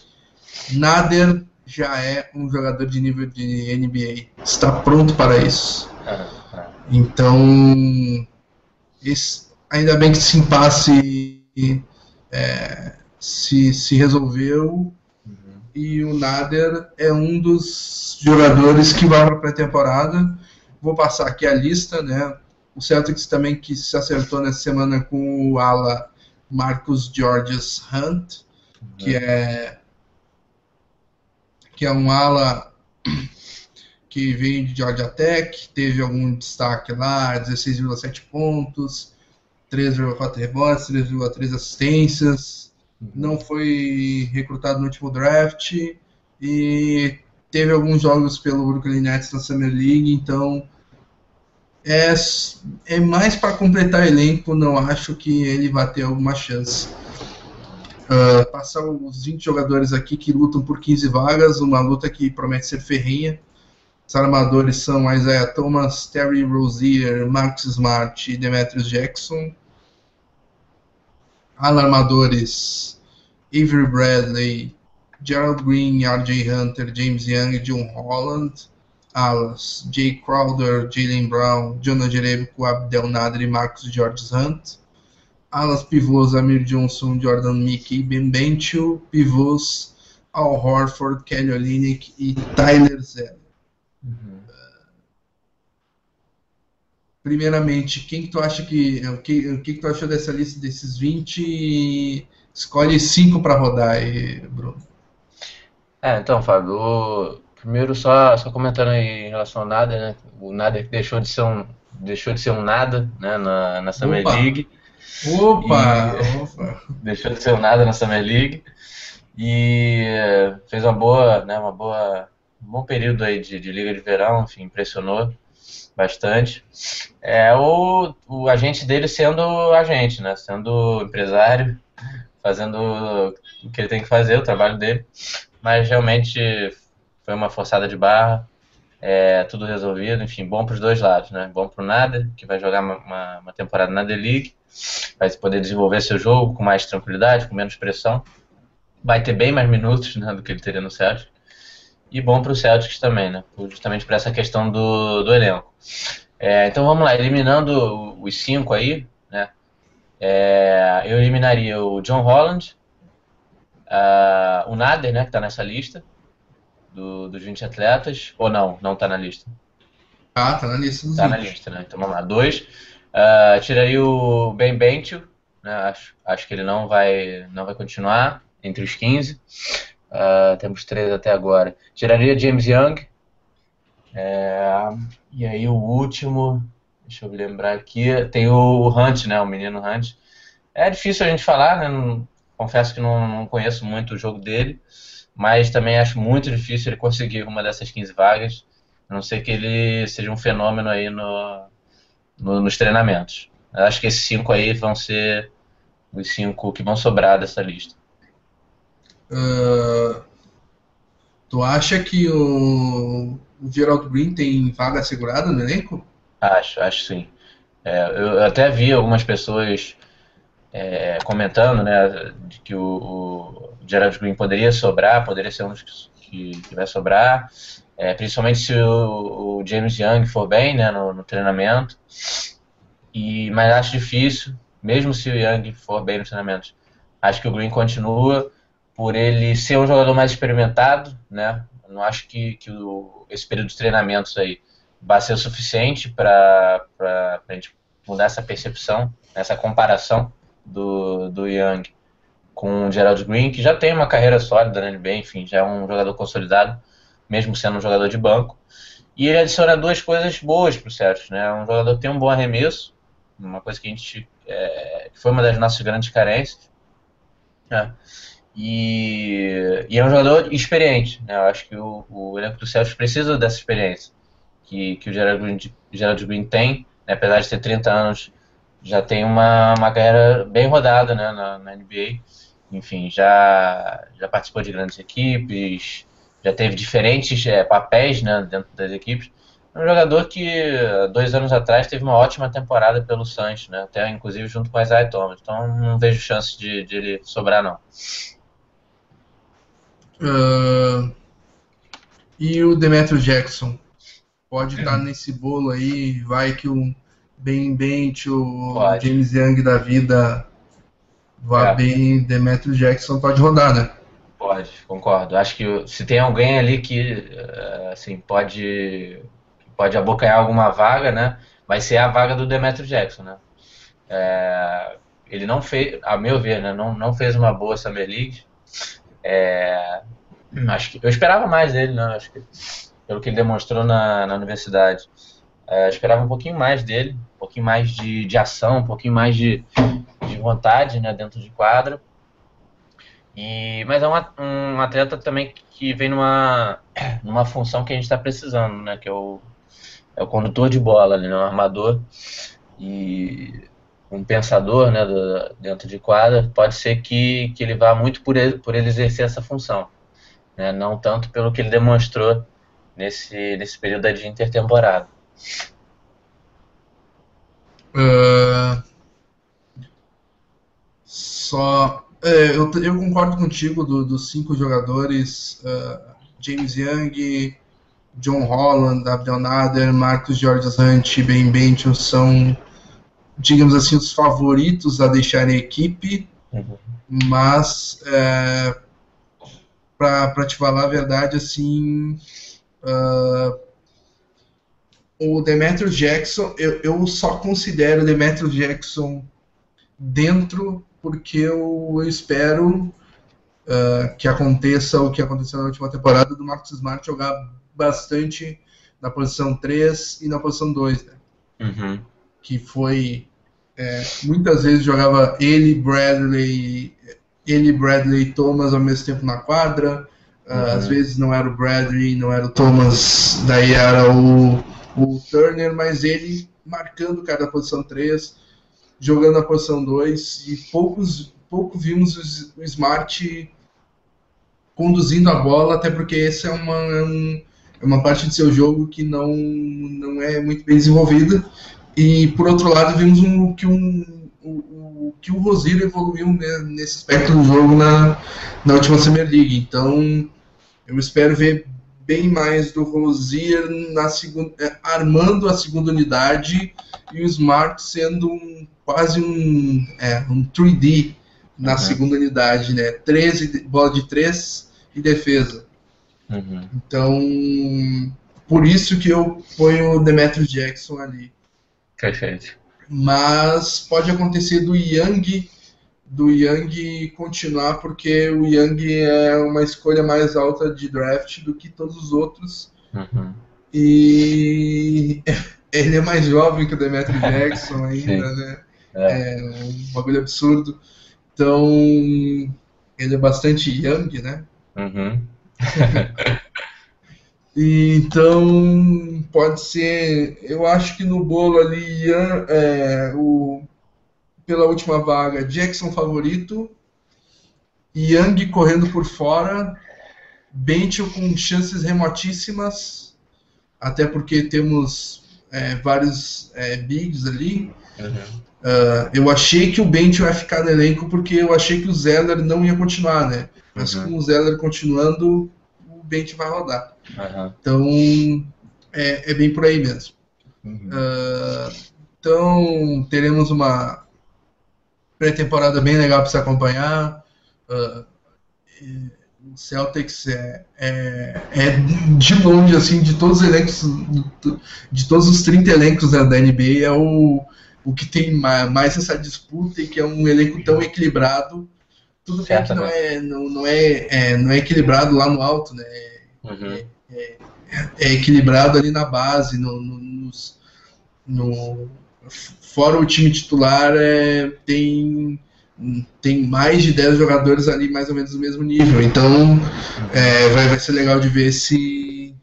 Nader já é um jogador de nível de NBA, está pronto para isso. Então, esse, ainda bem que esse impasse é, se, se resolveu uhum. e o Nader é um dos jogadores que vai para a pré-temporada. Vou passar aqui a lista, né? O Celtics também que se acertou nessa semana com o ala Marcus Georges Hunt, uhum. que é que é um ala que veio de Georgia Tech, teve algum destaque lá, 16,7 pontos, 3,4 rebotes, 3,3 assistências, uhum. não foi recrutado no último draft e teve alguns jogos pelo Brooklyn Nets na Summer League, então é, é mais para completar elenco, não acho que ele vai ter alguma chance. Uh, passar os 20 jogadores aqui que lutam por 15 vagas, uma luta que promete ser ferrenha. Os armadores são Isaiah Thomas, Terry Rozier, Max Smart e Demetrius Jackson. Alarmadores Avery Bradley, Gerald Green, R.J. Hunter, James Young e John Holland. Alas, Jay Crowder, Jalen Brown, Jonah Jerebko, Abdel Nader e Marcos George Hunt. Alas pivôs, Amir Johnson, Jordan Mickey, Ben Benchel. Pivôs, Al Horford, Kelly Olynyk e Tyler Zeller. Uhum. Primeiramente, quem que tu acha que o que, o que, que tu achou dessa lista desses 20? Escolhe cinco para rodar aí, Bruno. É, então, Fábio, o... primeiro só, só comentando aí em relação ao nada, né? O nada deixou de ser um deixou de ser um nada, né, na, na Summer Opa. League. Opa, e... opa. deixou de ser um nada na Summer League e fez uma boa, né, uma boa um bom período aí de, de liga de verão, enfim, impressionou bastante. É o, o agente dele sendo agente, né? Sendo empresário, fazendo o que ele tem que fazer, o trabalho dele. Mas realmente foi uma forçada de barra, é, tudo resolvido, enfim, bom para os dois lados, né? Bom para o Nada, que vai jogar uma, uma, temporada na D-League, vai poder desenvolver seu jogo com mais tranquilidade, com menos pressão. Vai ter bem mais minutos né, do que ele teria no Celtics e bom para o Celtics também, né? Justamente por essa questão do, do elenco. É, então vamos lá, eliminando os cinco aí, né? É, eu eliminaria o John Holland, o Nader, né? Que está nessa lista do, dos 20 atletas, ou não, não está na lista. Ah, tá na lista Está na lista, né? Então vamos lá, dois. Uh, tiraria o Ben Bentil, né? Acho, acho que ele não vai, não vai continuar entre os 15. Uh, temos três até agora. Tiraria James Young. É, e aí o último, deixa eu lembrar aqui, tem o Hunt, né? O menino Hunt. É difícil a gente falar, né? Não, confesso que não, não, conheço muito o jogo dele, mas também acho muito difícil ele conseguir uma dessas 15 vagas, a não ser que ele seja um fenômeno aí no, no, nos treinamentos. Eu acho que esses cinco aí vão ser os cinco que vão sobrar dessa lista. Uh, tu acha que o, o Gerald Green tem vaga assegurada no elenco? Acho, acho sim. É, eu até vi algumas pessoas é, comentando né, de que o, o, Gerald Green poderia sobrar, poderia ser um dos que, que vai sobrar, é, principalmente se o, o, James Young for bem né, no, no, treinamento. E, mas acho difícil, mesmo se o Young for bem no treinamento. Acho que o Green continua por ele ser um jogador mais experimentado, né? não acho que, que o, esse período de treinamentos aí vai ser o suficiente para a gente mudar essa percepção, essa comparação do, do Young com o Gerald Green, que já tem uma carreira sólida na NBA, enfim, já é um jogador consolidado, mesmo sendo um jogador de banco. E ele adiciona duas coisas boas para o Celtics, né? Um jogador que tem um bom arremesso, uma coisa que a gente é, foi uma das nossas grandes carências. Né? E, e, é um jogador experiente, né? Eu acho que o, o elenco do Celtics precisa dessa experiência que, que o Gerald Green, Gerald Green tem, né? apesar de ter 30 anos, já tem uma, uma carreira bem rodada né? na, na NBA. Enfim, já, já participou de grandes equipes, já teve diferentes é, papéis né? dentro das equipes. É um jogador que dois anos atrás teve uma ótima temporada pelo Santos, né? até inclusive junto com o Isaiah Thomas. Então não vejo chance de, de ele sobrar, não. Uh, e o Demetrio Jackson pode estar tá nesse bolo aí, vai que o Ben Bent, o pode. James Young da vida vá é. bem, Demetrio Jackson pode rodar, né? Pode, concordo. Acho que se tem alguém ali que eh, assim pode pode abocanhar alguma vaga, né? Vai ser a vaga do Demetrio Jackson, né? É, ele não fez, a meu ver, né? Não, não fez uma boa Summer League. É, acho que eu esperava mais dele, né? Acho que pelo que ele demonstrou na, na universidade, é, esperava um pouquinho mais dele, um pouquinho mais de, de ação, um pouquinho mais de, de vontade, né? Dentro de quadra. E, mas é um, um atleta também que vem numa, numa função que a gente está precisando, né? Que é o, é o condutor de bola, né? Um armador e um pensador, né? Do, dentro de quadra. Pode ser que, que ele vá muito por ele, por ele exercer essa função né? não tanto pelo que ele demonstrou nesse, nesse período de intertemporada. Uh, só é, eu, eu concordo contigo do, dos cinco jogadores uh, James Young John Holland, Abdel Nader, Marcos George Hunt, Ben Benton são, digamos assim, os favoritos a deixarem a equipe, uhum. mas é, para te falar a verdade, assim, uh, o Demetrius Jackson, eu, eu só considero o Demetrius Jackson dentro porque eu, eu espero uh, que aconteça o que aconteceu na última temporada do Marcus Smart jogar bastante na posição 3 e na posição 2, né? uhum. que foi é, muitas vezes jogava ele, Bradley, ele, Bradley e Thomas ao mesmo tempo na quadra. Uh, uhum. Às vezes não era o Bradley, não era o Thomas, daí era o, o Turner, mas ele marcando cada posição 3, jogando a posição 2, e poucos, pouco vimos o, Smart conduzindo a bola, até porque esse é uma, é é uma parte de seu jogo que não, não é muito bem desenvolvida. E por outro lado, vimos um, que um, o, que o Rosier evoluiu nesse aspecto do jogo na, na última Summer League. Então, eu espero ver bem mais do Rosier na segunda, é, armando a segunda unidade e o Smart sendo um, quase um, é, um 3D na uhum. segunda unidade, né? 13, bola de 3 e defesa. Uhum. Então, por isso que eu ponho o Demetrius Jackson ali. Perfeito. Mas pode acontecer do Young do Young continuar porque o Young é uma escolha mais alta de draft do que todos os outros. Uhum. E ele é mais jovem que o Demetrius Jackson ainda, né? É. é um bagulho absurdo. Então, ele é bastante young, né? Uhum. então, pode ser. Eu acho que no bolo ali, é, o, pela última vaga, Jackson favorito, Young correndo por fora, Bentil com chances remotíssimas, até porque temos é, vários é, bigs ali. Uhum. Uh, eu achei que o Bentil ia ficar no elenco porque eu achei que o Zeller não ia continuar, né? Mas uhum. com o Zeller continuando, o Bentil vai rodar. Uhum. Então, é, é, bem por aí mesmo. Uhum. Uh, então, teremos uma pré-temporada bem legal para se acompanhar. Uh, o Celtics é, é, é, de longe, assim, de todos os elencos, de todos os 30 elencos da, da NBA, é o, o que tem mais essa disputa e que é um elenco tão equilibrado. Tudo bem que não é, não, não, é, é, não é equilibrado lá no alto, né? Uhum. É, é, equilibrado ali na base, no, no, nos, no fora o time titular, é, tem, tem mais de 10 jogadores ali mais ou menos do mesmo nível. Então é, vai, vai ser legal de ver se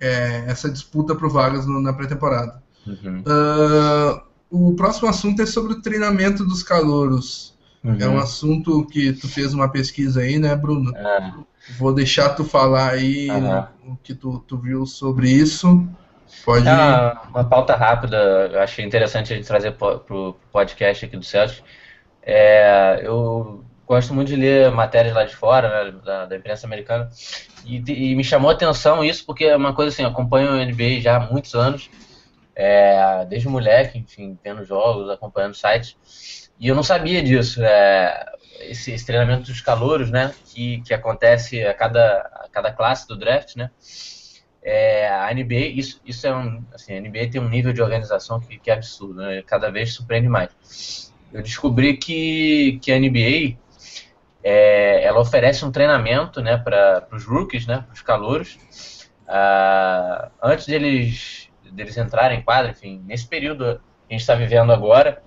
é, essa disputa por vagas no, na pré-temporada. Uhum. Uh, o próximo assunto é sobre o treinamento dos calouros. Uhum. É um assunto que tu fez uma pesquisa aí, né, Bruno? É. Vou deixar tu falar aí uhum. o que tu, tu viu sobre isso. Pode. É uma, pauta rápida, eu achei interessante a gente trazer para o podcast aqui do Celtic. É, eu gosto muito de ler matérias lá de fora, né, da, da, imprensa americana, e, e, me chamou a atenção isso porque é uma coisa assim, acompanho o NBA já há muitos anos, é, desde moleque, enfim, vendo jogos, acompanhando sites, e eu não sabia disso. É, esse, esse, treinamento dos calouros, né, que, que acontece a cada, a cada classe do draft, né, é, a NBA, isso, isso é um, assim, a NBA tem um nível de organização que, que é absurdo, né, cada vez surpreende mais. Eu descobri que, que a NBA, é, ela oferece um treinamento, né, para os rookies, né, para os calouros, uh, antes deles deles entrarem em quadra, enfim, nesse período que a gente está vivendo agora,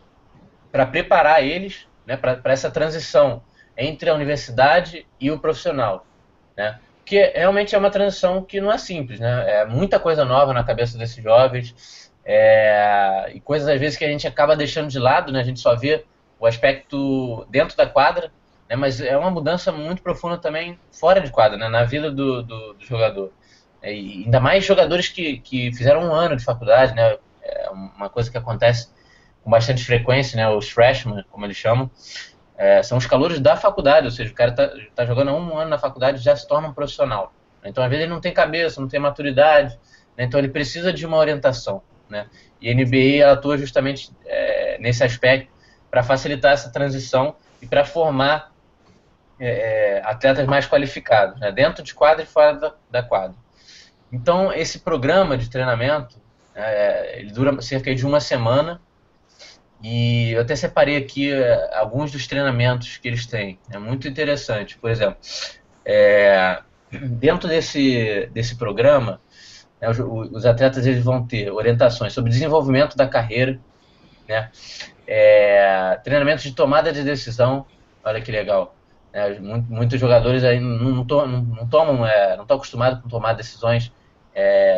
para preparar eles né, para essa transição entre a universidade e o profissional. Né? Que realmente é uma transição que não é simples, né? É muita coisa nova na cabeça desses jovens é, e coisas às vezes que a gente acaba deixando de lado, né? A gente só vê o aspecto dentro da quadra, né? Mas é uma mudança muito profunda também fora de quadra, né? Na vida do, do, do jogador. É, e ainda mais jogadores que, que fizeram um ano de faculdade, né? É uma coisa que acontece com bastante frequência, né? Os freshmen, como eles chamam, é, são os calores da faculdade, ou seja, o cara está tá jogando há um ano na faculdade e já se torna um profissional. Então, às vezes, ele não tem cabeça, não tem maturidade, né? então ele precisa de uma orientação. Né? E a NBA atua justamente é, nesse aspecto para facilitar essa transição e para formar é, é, atletas mais qualificados, né? dentro de quadra e fora da, da quadra. Então, esse programa de treinamento, é, ele dura cerca de uma semana, e eu até separei aqui é, alguns dos treinamentos que eles têm. É muito interessante. Por exemplo, é, dentro desse, desse programa, né, os, os, atletas eles vão ter orientações sobre desenvolvimento da carreira, né, é, treinamentos de tomada de decisão. Olha que legal. É, muitos jogadores aí não, não, to, não, não tomam, é, não estão acostumados com tomar decisões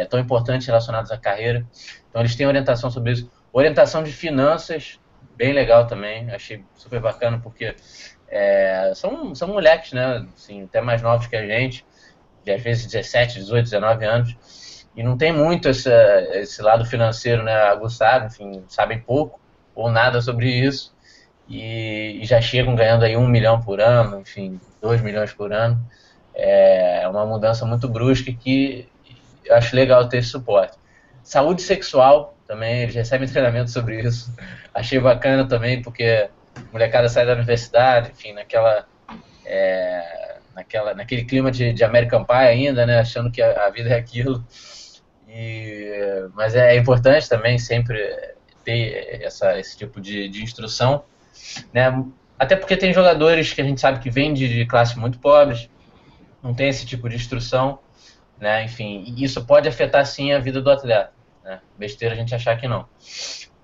tão importantes relacionadas à carreira. Então eles têm orientação sobre isso Orientação de finanças, bem legal também. Achei super bacana porque é, são, são moleques, né? Assim, até mais novos que a gente, de às vezes 17, 18, 19 anos. E não tem muito esse, esse lado financeiro né, aguçado, enfim, sabem pouco ou nada sobre isso. E, e, já chegam ganhando aí um milhão por ano, enfim, dois milhões por ano. É uma mudança muito brusca que eu acho legal ter esse suporte. Saúde sexual também, eles recebem treinamento sobre isso. Achei bacana também, porque a molecada sai da universidade, enfim, naquela. É, naquela naquele clima de, de American Pie ainda, né? Achando que a, a vida é aquilo. E, mas é, é importante também sempre ter essa, esse tipo de, de instrução, né? Até porque tem jogadores que a gente sabe que vêm de, de classe muito pobres, não tem esse tipo de instrução, né? Enfim, isso pode afetar sim a vida do atleta. Né? Besteira a gente achar que não.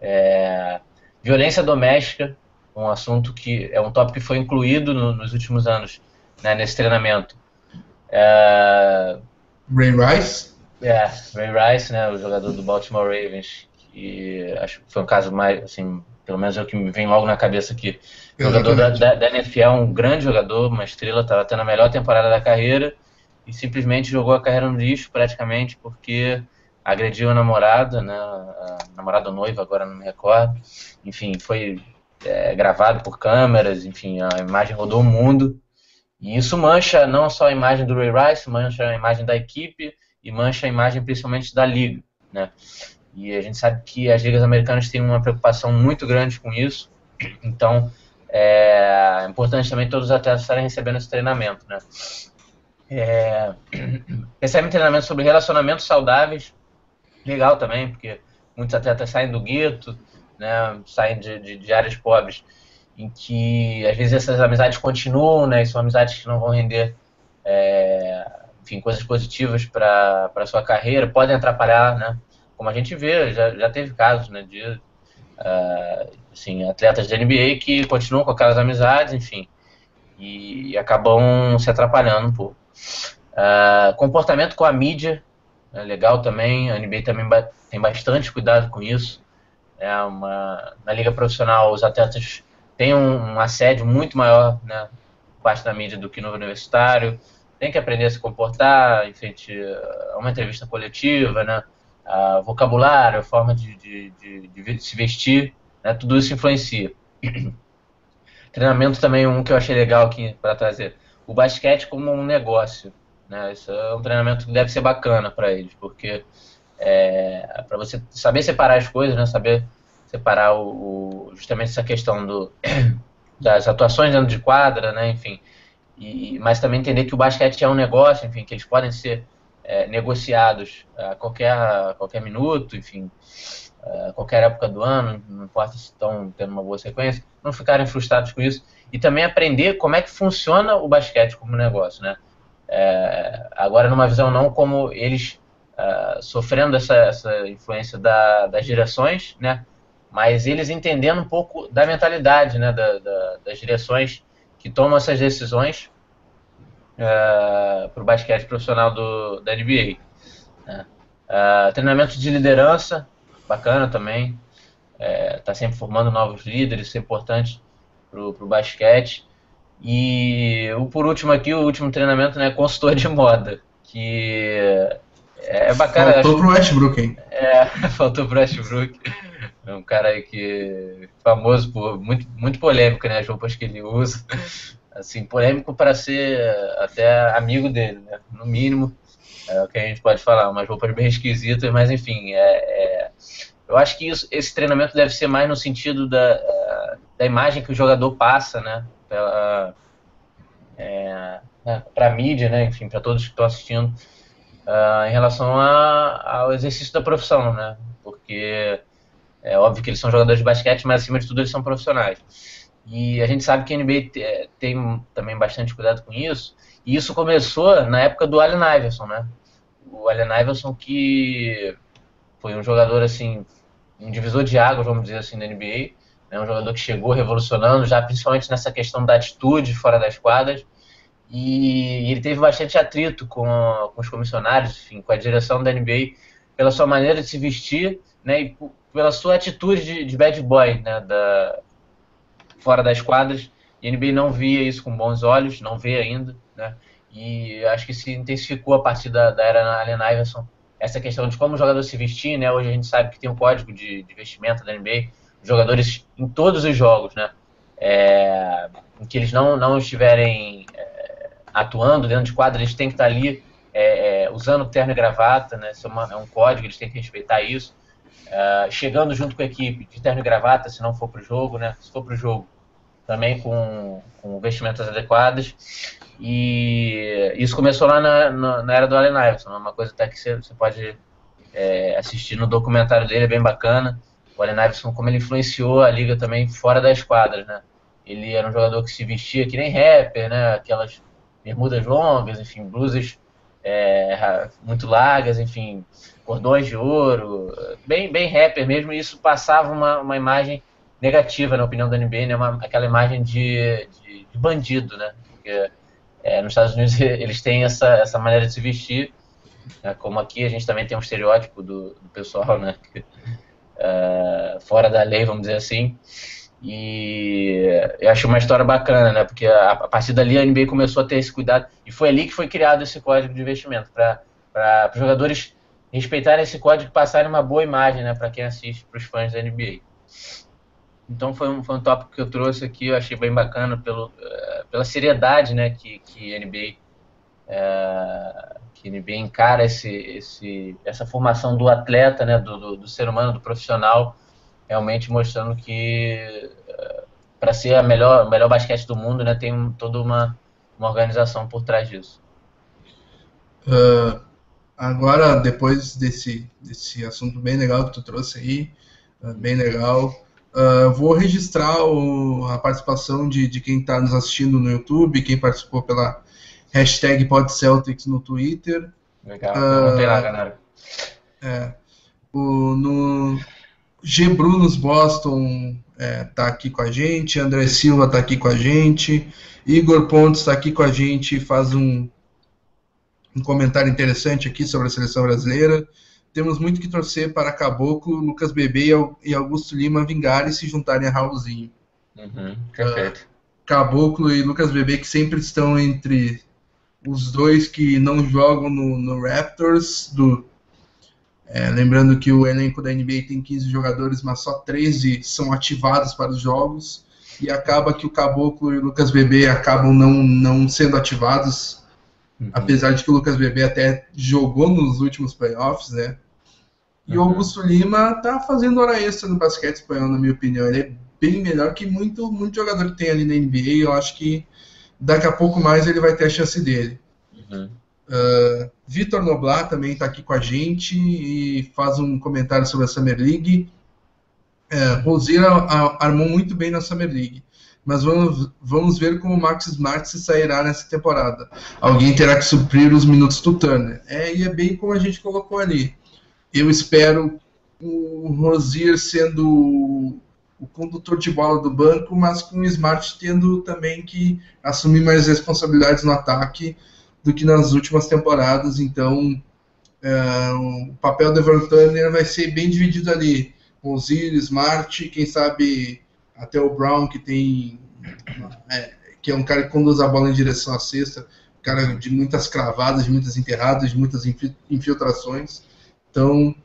É, violência doméstica, um assunto que é um tópico que foi incluído no, nos últimos anos né, nesse treinamento. É, Ray Rice? É, Ray Rice, né, o jogador do Baltimore Ravens, que acho que foi um caso mais, assim, pelo menos é o que me vem logo na cabeça aqui. Jogador da, da, da, NFL, um grande jogador, uma estrela, estava tendo a melhor temporada da carreira e simplesmente jogou a carreira no lixo praticamente porque agrediu a namorada, né, a namorada noiva, agora não me recordo. Enfim, foi é, gravado por câmeras, enfim, a imagem rodou o mundo. E isso mancha não só a imagem do Ray Rice, mancha a imagem da equipe e mancha a imagem principalmente da liga, né? E a gente sabe que as ligas americanas têm uma preocupação muito grande com isso. Então, é importante também todos os atletas estarem recebendo esse treinamento, né? É, recebem treinamento sobre relacionamentos saudáveis, legal também, porque muitos atletas saem do gueto, né, saem de, de, de, áreas pobres, em que às vezes essas amizades continuam, né, e são amizades que não vão render, é, enfim, coisas positivas para a sua carreira, podem atrapalhar, né, como a gente vê, já, já teve casos, né, de uh, assim, atletas da NBA que continuam com aquelas amizades, enfim, e, e acabam se atrapalhando um pouco. Uh, comportamento com a mídia é legal também, a NBA também tem bastante cuidado com isso. É uma, na liga profissional, os atletas têm um, um assédio muito maior, né, parte da mídia do que no universitário. Tem que aprender a se comportar em frente a uma entrevista coletiva, né, a vocabulário, a forma de, de, de, de se vestir, né, tudo isso influencia. Treinamento também um que eu achei legal aqui para trazer. O basquete como um negócio. Né? Isso é um treinamento que deve ser bacana para eles, porque é, para você saber separar as coisas, né? saber separar o, o, justamente essa questão do, das atuações dentro de quadra, né? enfim, e, mas também entender que o basquete é um negócio, enfim, que eles podem ser é, negociados a qualquer, a qualquer minuto, enfim, a qualquer época do ano, não importa se estão tendo uma boa sequência, não ficarem frustrados com isso e também aprender como é que funciona o basquete como negócio, né? É, agora, numa visão não como eles uh, sofrendo essa, essa influência da, das direções, né? mas eles entendendo um pouco da mentalidade né? Da, da, das direções que tomam essas decisões uh, para o basquete profissional do, da NBA. Né? Uh, treinamento de liderança, bacana também. Está é, sempre formando novos líderes, isso é importante para o basquete. E o por último aqui, o último treinamento, né, consultor de moda, que é bacana. Faltou pro Westbrook, hein? É, faltou pro Westbrook. É um cara aí que famoso por muito, muito polêmico, né, as roupas que ele usa. Assim, polêmico para ser até amigo dele, né, no mínimo. É o que a gente pode falar, umas roupas bem esquisitas, mas enfim, é, é, eu acho que isso, esse treinamento deve ser mais no sentido da, da imagem que o jogador passa, né? Pela, é, né, para mídia, né? Enfim, para todos que estão assistindo, uh, em relação a, ao exercício da profissão, né? Porque é óbvio que eles são jogadores de basquete, mas acima de tudo eles são profissionais. E a gente sabe que a NBA tem também bastante cuidado com isso. E isso começou na época do Allen Iverson, né? O Allen Iverson que foi um jogador assim, um divisor de águas, vamos dizer assim, da NBA. Né? Um jogador que chegou revolucionando, já principalmente nessa questão da atitude fora das quadras. E ele teve bastante atrito com, com os comissionários, enfim, com a direção da NBA, pela sua maneira de se vestir, né? E pela sua atitude de, de bad boy, né? Da, fora das quadras. E a NBA não via isso com bons olhos, não vê ainda, né? E acho que se intensificou a partir da, da era Allen Iverson essa questão de como o jogador se vestir, né? Hoje a gente sabe que tem um código de, de vestimenta da NBA, jogadores em todos os jogos, né? É, em que eles não, não estiverem é, atuando dentro de quadra, eles têm que estar ali é, é usando terno e gravata, né? Isso é, uma, é, um código, eles têm que respeitar isso. É, chegando junto com a equipe de terno e gravata, se não for para o jogo, né? Se for para o jogo, também com, com vestimentas adequadas. E isso começou lá na, na, na era do Allen Iverson, uma coisa até que você, você pode assistir no documentário dele, é bem bacana. O Allen Iverson, como ele influenciou a liga também fora das quadras, né? Ele era um jogador que se vestia que nem rapper, né? Aquelas bermudas longas, enfim, blusas é, muito largas, enfim, cordões de ouro, bem, bem rapper mesmo, e isso passava uma, uma imagem negativa, na opinião da NBA, né? Uma, aquela imagem de, de, de bandido, né? Porque é, nos Estados Unidos eles têm essa, essa maneira de se vestir, né? como aqui a gente também tem um estereótipo do, do pessoal, né? Uh, fora da lei, vamos dizer assim. E eu acho uma história bacana, né? Porque a, a, partir dali a NBA começou a ter esse cuidado e foi ali que foi criado esse código de investimento para os jogadores respeitarem esse código e passarem uma boa imagem, né? Para quem assiste, para os fãs da NBA. Então foi um, foi um tópico que eu trouxe aqui, eu achei bem bacana pelo, uh, pela seriedade né, que, que a NBA, uh, eh, que NBA encara esse, esse, essa formação do atleta, né, do, do, do ser humano, do profissional, realmente mostrando que uh, eh, para ser a melhor, melhor basquete do mundo né, tem um, toda uma, uma organização por trás disso. agora, depois desse, desse assunto bem legal que tu trouxe aí, bem legal, Uh, vou registrar o, a participação de, de quem está nos assistindo no YouTube, quem participou pela hashtag PodCeltics no Twitter. Legal, uh, não tem lá, galera. É, o, no G. Brunos Boston é, tá aqui com a gente, André Silva está aqui com a gente, Igor Pontes está aqui com a gente e faz um, um comentário interessante aqui sobre a seleção brasileira temos muito que torcer para Caboclo, Lucas Bebê e Augusto Lima vingarem e se juntarem a Raulzinho. Uhum, perfeito. Uh, Caboclo e Lucas Bebê que sempre estão entre os dois que não jogam no, no Raptors. Do, é, lembrando que o elenco da NBA tem 15 jogadores, mas só 13 são ativados para os jogos. E acaba que o Caboclo e o Lucas Bebê acabam não, não sendo ativados, uhum. apesar de que o Lucas Bebê até jogou nos últimos playoffs, né? E o Augusto Lima tá fazendo hora extra no basquete espanhol, na minha opinião. Ele é bem melhor que muito, muito jogador que tem ali na NBA. Eu acho que daqui a pouco mais ele vai ter a chance dele. Uhum. Uh, Vitor Noblar também está aqui com a gente e faz um comentário sobre a Summer League. Uh, Rosira armou muito bem na Summer League, mas vamos, vamos ver como o Max Smart se sairá nessa temporada. Alguém terá que suprir os minutos do Turner. É, e é bem como a gente colocou ali eu espero o Rosier sendo o condutor de bola do banco, mas com o Smart tendo também que assumir mais responsabilidades no ataque do que nas últimas temporadas. Então, é, o papel do Evan Turner vai ser bem dividido ali. Rosier, Smart, quem sabe até o Brown, que tem. É, que é um cara que conduz a bola em direção à cesta, cara de muitas cravadas, de muitas enterradas, de muitas infiltrações. Então,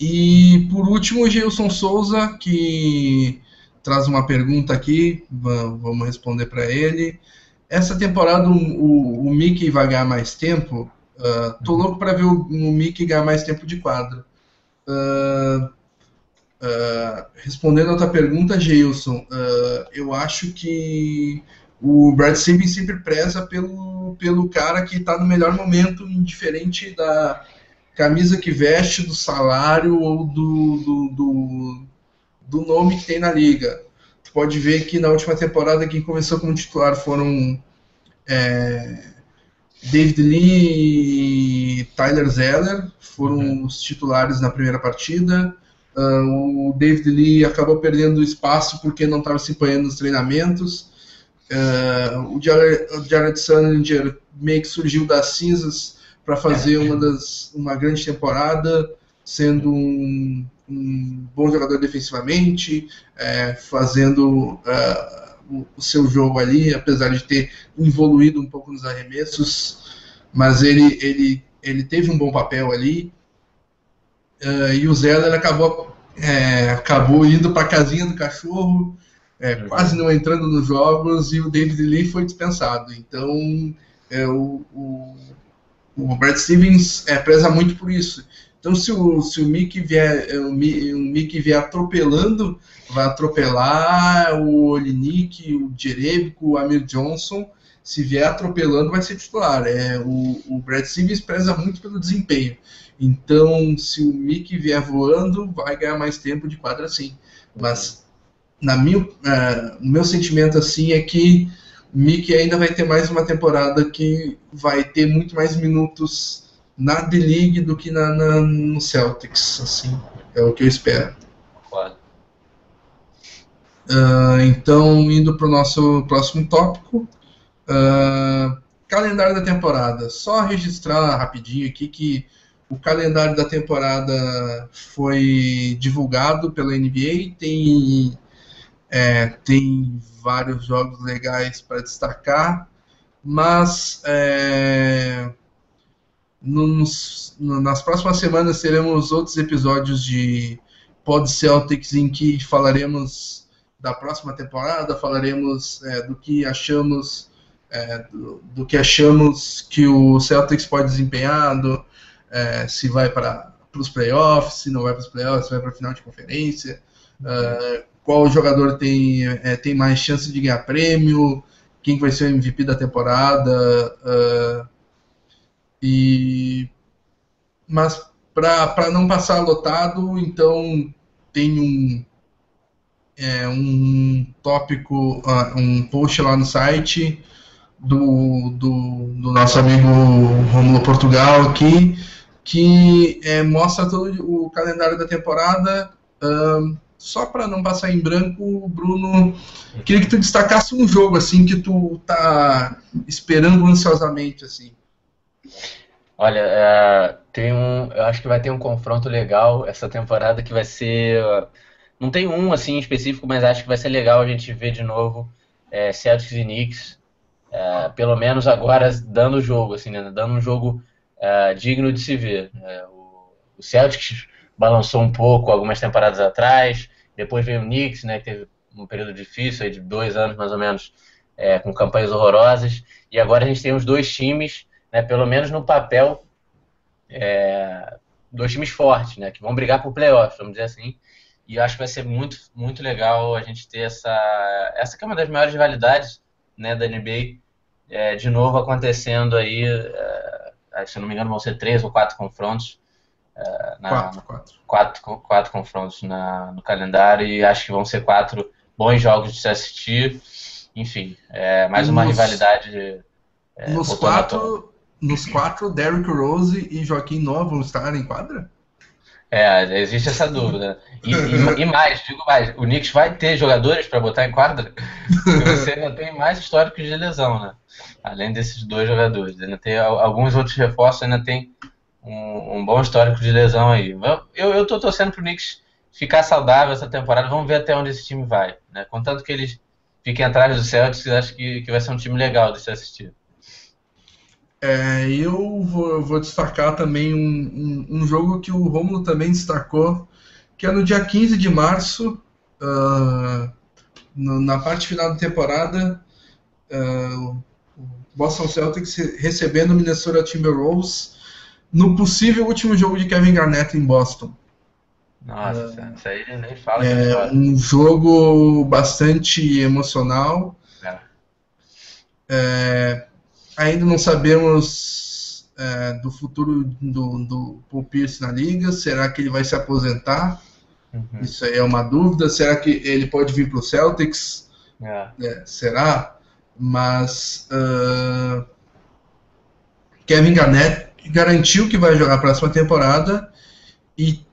e por último, o Gilson Souza, que traz uma pergunta aqui, vamos responder para ele. Essa temporada o, o, Mickey vai ganhar mais tempo? Uh, tô louco para ver o, o Mickey ganhar mais tempo de quadro. Uh, uh, respondendo a tua pergunta, Geilson, eu acho que o Brad Stevens sempre preza pelo, pelo cara que está no melhor momento, indiferente da camisa que veste, do salário ou do, do, do, do nome que tem na liga. Tu pode ver que na última temporada quem começou como titular foram é, David Lee e Tyler Zeller foram uhum. os titulares na primeira partida. Uh, o David Lee acabou perdendo espaço porque não estava se empenhando nos treinamentos. Uh, o Jared, o Jared Sullinger meio que surgiu das cinzas para fazer uma, das, uma grande temporada, sendo um, um bom jogador defensivamente, é, fazendo uh, o, o, seu jogo ali, apesar de ter evoluído um pouco nos arremessos, mas ele, ele, ele teve um bom papel ali. Uh, e o Zeller acabou, é, acabou indo para a casinha do cachorro, é, quase não entrando nos jogos, e o David Lee foi dispensado. Então, é, o, o, o Brad Stevens é, preza muito por isso. Então, se o, se o Mickey vier, o, Mickey vier atropelando, vai atropelar o Olinick, o Jerebico, o Amir Johnson. Se vier atropelando, vai ser titular. É, o, o Brad Stevens preza muito pelo desempenho. Então, se o Mickey vier voando, vai ganhar mais tempo de quadra sim. Mas, na minha, uh, o meu sentimento assim é que Mickey ainda vai ter mais uma temporada que vai ter muito mais minutos na D-League do que na, na, no Celtics, assim, é o que eu espero. Claro. Uh, então, indo para o nosso próximo tópico, uh, calendário da temporada. Só registrar rapidinho aqui que o calendário da temporada foi divulgado pela NBA, tem, é, tem vários jogos legais para destacar, mas é, nos, nas próximas semanas teremos outros episódios de Pod Celtics em que falaremos da próxima temporada, falaremos é, do que achamos é, do, do, que achamos que o Celtics pode desempenhar, do, é, se vai para os playoffs, se não vai para os playoffs, se vai para a final de conferência, uh, qual jogador tem, é, tem mais chance de ganhar prêmio, quem vai ser o MVP da temporada. Uh, e mas para não passar lotado, então tem um é, um tópico, uh, um post lá no site do, do, do nosso amigo Romulo Portugal aqui, que é, mostra todo o calendário da temporada. Uh, só para não passar em branco, Bruno, queria que tu destacasse um jogo assim que tu tá esperando ansiosamente assim. Olha, é, tem um, eu acho que vai ter um confronto legal essa temporada que vai ser. Não tem um assim específico, mas acho que vai ser legal a gente ver de novo é, Celtics e Knicks, é, pelo menos agora dando o jogo, assim, né, dando um jogo digno de se ver. É, o, o, Celtics balançou um pouco algumas temporadas atrás, depois veio o Knicks, né, que teve um período difícil, de dois anos mais ou menos, é, com campanhas horrorosas, e agora a gente tem os dois times né, pelo menos no papel, é, dois times fortes, né, que vão brigar por playoffs, vamos dizer assim. E eu acho que vai ser muito, muito legal a gente ter essa, essa que é uma das maiores rivalidades né, da NBA, é, de novo acontecendo aí, é, se não me engano vão ser três ou quatro confrontos. É, na, quatro, quatro. quatro, quatro confrontos na, no calendário e acho que vão ser quatro bons jogos de se assistir. Enfim, é, mais uma nos, rivalidade. É, nos quatro, nos quatro, Derrick Rose e Joaquim Noah vão estar em quadra? É, existe essa dúvida. E, e, e, mais, digo mais, o Knicks vai ter jogadores para botar em quadra? Porque você ainda tem mais históricos de lesão, né? Além desses dois jogadores. Ainda tem alguns outros reforços, ainda tem um, um bom histórico de lesão aí. Eu, eu tô torcendo pro Knicks ficar saudável essa temporada. Vamos ver até onde esse time vai. Né? Contanto que eles fiquem atrás do Celtics, acho que, que vai ser um time legal de se assistir. É, eu vou, vou, destacar também um, um, um, jogo que o Romulo também destacou, que é no dia 15 de março, uh, no, na parte final da temporada, uh, Boston Celtics recebendo o Minnesota Timberwolves no possível último jogo de Kevin Garnett em Boston. Nossa, uh, isso aí nem fala. É um jogo bastante emocional. É. É, ainda não sabemos é, do futuro do, do Paul Pierce na liga. Será que ele vai se aposentar? Uhum. Isso aí é uma dúvida. Será que ele pode vir para o Celtics? É. É, será? Mas uh, Kevin Garnett garantiu que vai jogar a próxima temporada e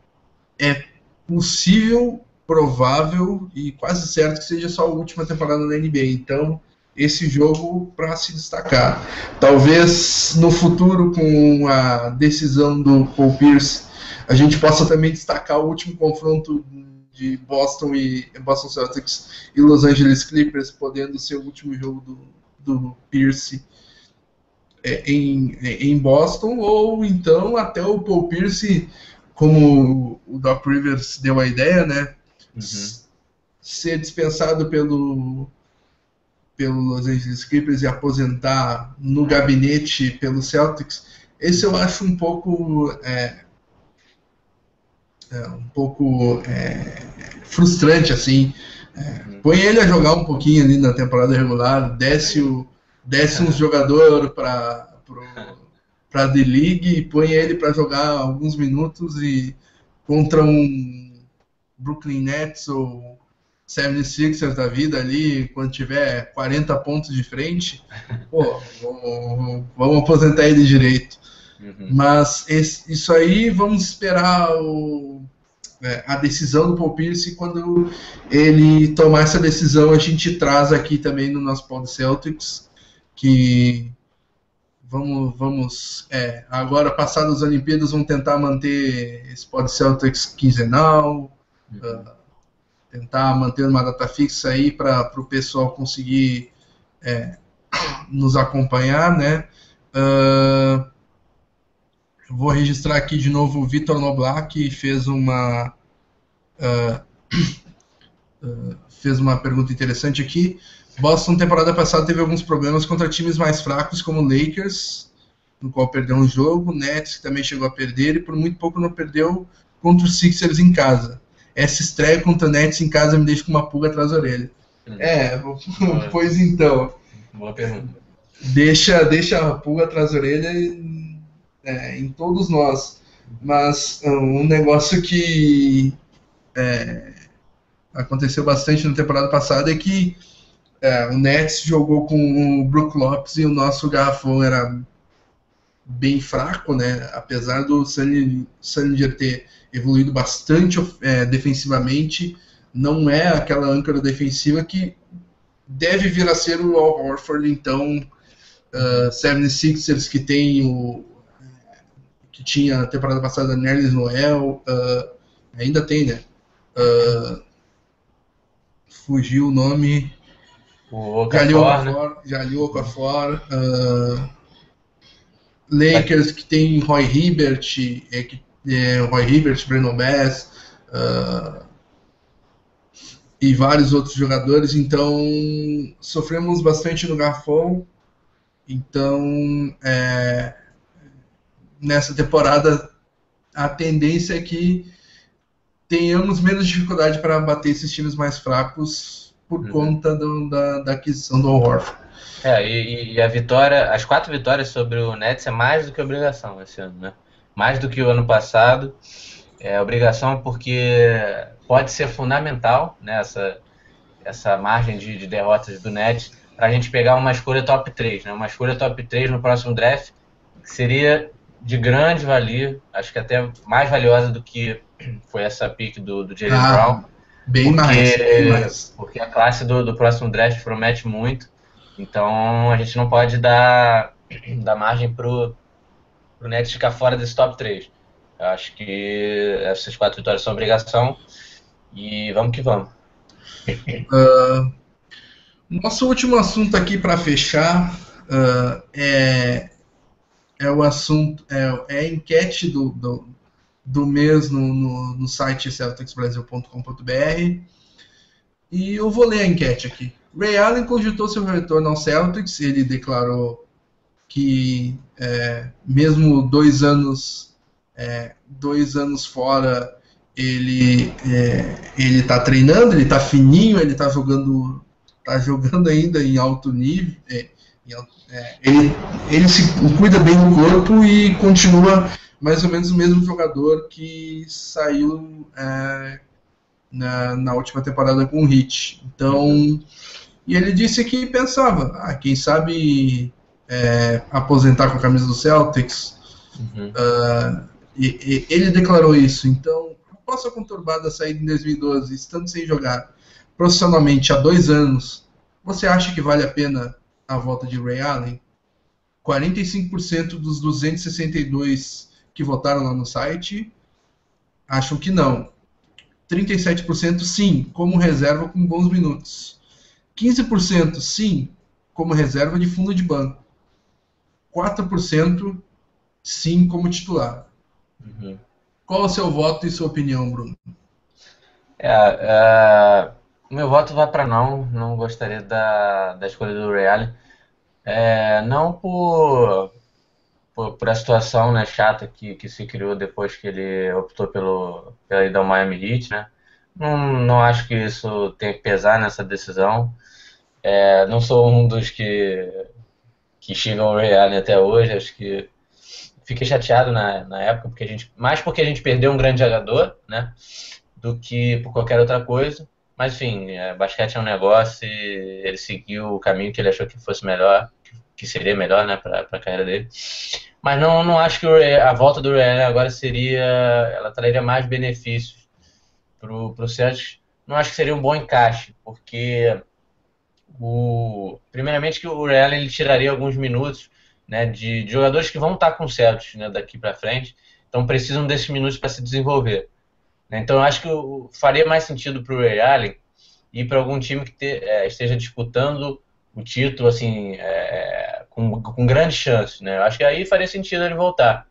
é possível, provável e quase certo que seja só a última temporada da NBA. Então, esse jogo para se destacar. Talvez no futuro, com a decisão do Paul Pierce, a gente possa também destacar o último confronto de Boston e Boston Celtics e Los Angeles Clippers, podendo ser o último jogo do, do Pierce em, em Boston, ou então até o Paul Pierce, como o Doc Rivers deu a ideia, né? Uhum. Ser dispensado pelo, pelo Los Angeles Clippers e aposentar no gabinete pelo Celtics. Esse eu acho um pouco é, é, um pouco é, frustrante assim. É, põe ele a jogar um pouquinho ali na temporada regular, desce o desce um jogador para para The League e põe ele para jogar alguns minutos e contra um Brooklyn Nets ou 76ers da vida ali, quando tiver 40 pontos de frente, pô, vamos, vamos aposentar ele direito. Uhum. Mas esse, isso aí vamos esperar o, é, a decisão do Paul Pierce quando ele tomar essa decisão a gente traz aqui também no nosso Pod Celtics que vamos, vamos é, agora passadas as Olimpíadas, vamos tentar manter esse Pod Celtics quinzenal, uhum. uh, tentar manter uma data fixa aí para o pessoal conseguir é, nos acompanhar, né? Uh, vou registrar aqui de novo o Vitor Noblar, que fez uma uh, fez uma pergunta interessante aqui. Boston, temporada passada, teve alguns problemas contra times mais fracos, como o Lakers, no qual perdeu um jogo, Nets, que também chegou a perder, e por muito pouco não perdeu contra os Sixers em casa. Essa estreia contra o Nets em casa me deixa com uma pulga atrás da orelha. Hum. É, pois então. Boa pergunta. Deixa, deixa a pulga atrás da orelha em, é, em todos nós. Mas um negócio que é, aconteceu bastante na temporada passada é que é, o Nets jogou com o Brook Lopes e o nosso garrafão era bem fraco, né? Apesar do Sanger ter evoluído bastante é, defensivamente, não é aquela âncora defensiva que deve vir a ser o Al Horford. Então, uh, 76ers que tem o que tinha a temporada passada Nerlis Noel, uh, ainda tem, né? Uh, fugiu o nome o Okafor, né? Jalil Okafor, uh, Lakers que tem Roy Hibbert, é, que, é, Roy Hibbert, Breno Bass, uh, e vários outros jogadores, então sofremos bastante no garfão, então é, nessa temporada a tendência é que tenhamos menos dificuldade para bater esses times mais fracos por uhum. conta do, da, da, aquisição do Horford. É, e, e, a vitória, as quatro vitórias sobre o Nets é mais do que obrigação esse ano, né? Mais do que o ano passado. É obrigação porque pode ser fundamental né, essa, essa margem de, de derrotas do Nets para a gente pegar uma escolha top 3, né? Uma escolha top 3 no próximo draft que seria de grande valia, acho que até mais valiosa do que foi essa pick do, do Jalen ah, Brown. Bem, porque, mais, bem mais. Porque a classe do, do próximo draft promete muito. Então a gente não pode dar, dar margem pro, pro Nets ficar fora desse top 3. Eu acho que essas quatro vitórias são obrigação. E vamos que vamos. Uh, nosso último assunto aqui para fechar uh, é, é o assunto é, é a enquete do, do, do mês no, no, no site celticsbrasil.com.br. E eu vou ler a enquete aqui. Ray Allen cogitou seu retorno ao Celtics, ele declarou que é, mesmo dois anos é, dois anos fora ele é, ele está treinando, ele está fininho, ele está jogando tá jogando ainda em alto nível, é, em alto, é, ele, ele se cuida bem do corpo e continua mais ou menos o mesmo jogador que saiu é, na, na última temporada com o Hit. Então, e ele disse que pensava, ah, quem sabe é, aposentar com a camisa do Celtics. Uhum. Uh, e, e, ele declarou isso. Então, a conturbada saída em 2012, estando sem jogar profissionalmente há dois anos, você acha que vale a pena a volta de Ray Allen? 45% dos 262 que votaram lá no site acham que não. 37% sim, como reserva com bons minutos. 15% sim, como reserva de fundo de banco. 4% sim como titular. Uhum. Qual é o seu voto e sua opinião, Bruno? É, é, meu voto vai para não. Não gostaria da, da escolha do Real. É, não por, por, por, a situação né, chata que, que se criou depois que ele optou pelo, pela ida ao Miami Heat, né? Não, não acho que isso tenha que pesar nessa decisão. É, não sou um dos que, que xingam o Allen até hoje. Acho que fiquei chateado na, na época, porque a gente, mais porque a gente perdeu um grande jogador, né? Do que por qualquer outra coisa. Mas enfim, é, basquete é um negócio e ele seguiu o caminho que ele achou que fosse melhor, que seria melhor, né, para a carreira dele. Mas não, não acho que a volta do Allen agora seria, ela traria mais benefícios pro, pro Celtics. Não acho que seria um bom encaixe, porque o, primeiramente que o Real ele tiraria alguns minutos né, de, de, jogadores que vão estar com o Celtics né, daqui para frente, então precisam desses minutos para se desenvolver. Né? Então eu acho que o, faria mais sentido para o Ray Allen ir para algum time que te, é, esteja disputando o título assim é, com, com grande chance. Né? Eu acho que aí faria sentido ele voltar.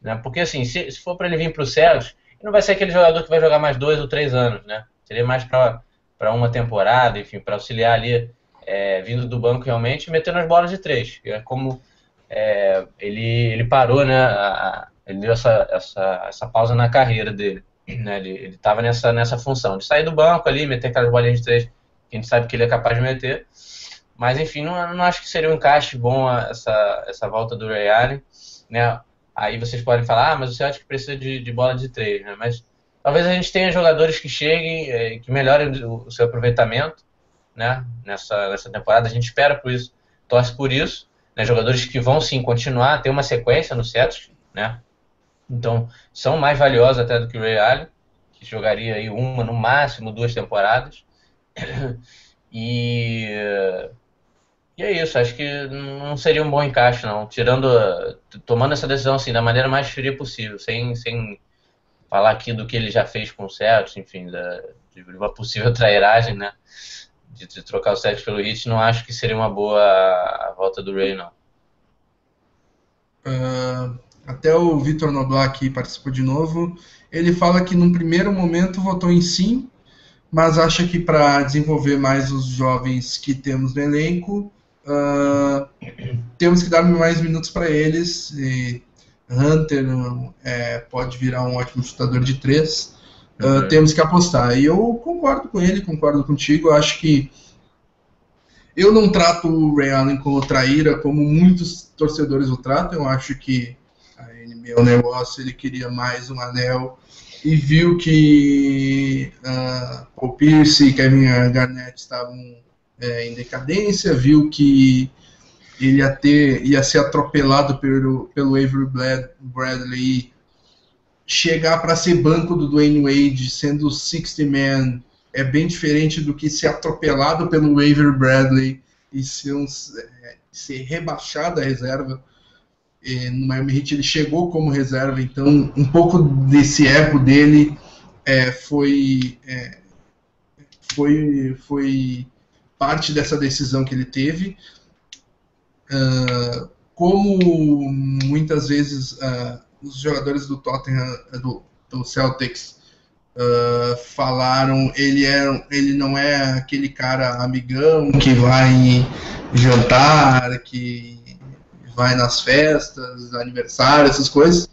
Né? Porque assim, se, se for para ele vir para o Celtics, ele não vai ser aquele jogador que vai jogar mais dois ou três anos. Né? Seria mais para para uma temporada, enfim, para auxiliar ali, é, vindo do banco realmente, metendo as bolas de três. É como é, ele, ele parou, né? A, ele deu essa, essa, essa pausa na carreira dele. Né, ele estava nessa, nessa função de sair do banco ali, meter aquelas bolinhas de três que a gente sabe que ele é capaz de meter. Mas enfim, não, não acho que seria um encaixe bom essa, essa volta do Ray Allen. Né? Aí vocês podem falar, ah, mas você acha que precisa de, de bola de três, né? Mas Talvez a gente tenha jogadores que cheguem, é, que melhorem o seu aproveitamento né, nessa, nessa temporada. A gente espera por isso, torce por isso. Né, jogadores que vão sim continuar, ter uma sequência no Celtics, né? Então, são mais valiosos até do que o Ray Allen, que jogaria aí uma, no máximo, duas temporadas. E, e é isso, acho que não seria um bom encaixe, não. Tirando, tomando essa decisão assim, da maneira mais fria possível, sem, sem falar aqui do que ele já fez com o Celtics, enfim, da, de uma possível trairagem, né? De, de trocar o Celtics pelo Heat, não acho que seria uma boa a volta do Ray, não. Uh, até o Vitor Noblar aqui participou de novo. Ele fala que num primeiro momento votou em sim, mas acha que para desenvolver mais os jovens que temos no elenco, uh, temos que dar mais minutos para eles. E Hunter é, pode virar um ótimo chutador de três. Uh, temos que apostar. E eu concordo com ele, concordo contigo. Eu acho que eu não trato o Ray Allen como traíra, como muitos torcedores o tratam. Eu acho que a NBA é um negócio, ele queria mais um anel e viu que uh, Paul Pierce e Kevin Garnett estavam é, em decadência, viu que ele ia ter, ia ser atropelado pelo, pelo Avery Bradley chegar para ser banco do Dwayne Wade, sendo 60 man, é bem diferente do que ser atropelado pelo Avery Bradley e ser, um, é, ser rebaixado à reserva. E no Miami Heat ele chegou como reserva, então um pouco desse erro dele é, foi, é, foi, foi parte dessa decisão que ele teve. Uh, como muitas vezes uh, os jogadores do Tottenham, do, do Celtics, Uh, falaram ele é ele não é aquele cara amigão que vai jantar que vai nas festas aniversários essas coisas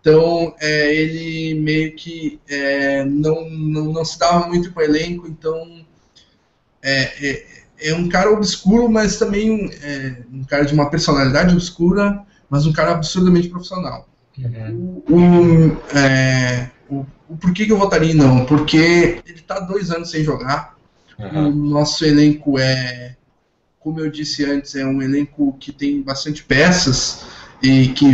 então é, ele meio que é, não, não, não se dava muito com o elenco então é, é, um cara obscuro mas também é, um cara de uma personalidade obscura mas um cara absurdamente profissional uhum. o, é, o o porquê que eu votaria não? Porque ele está dois anos sem jogar. Uhum. O nosso elenco é, como eu disse antes, é um elenco que tem bastante peças e que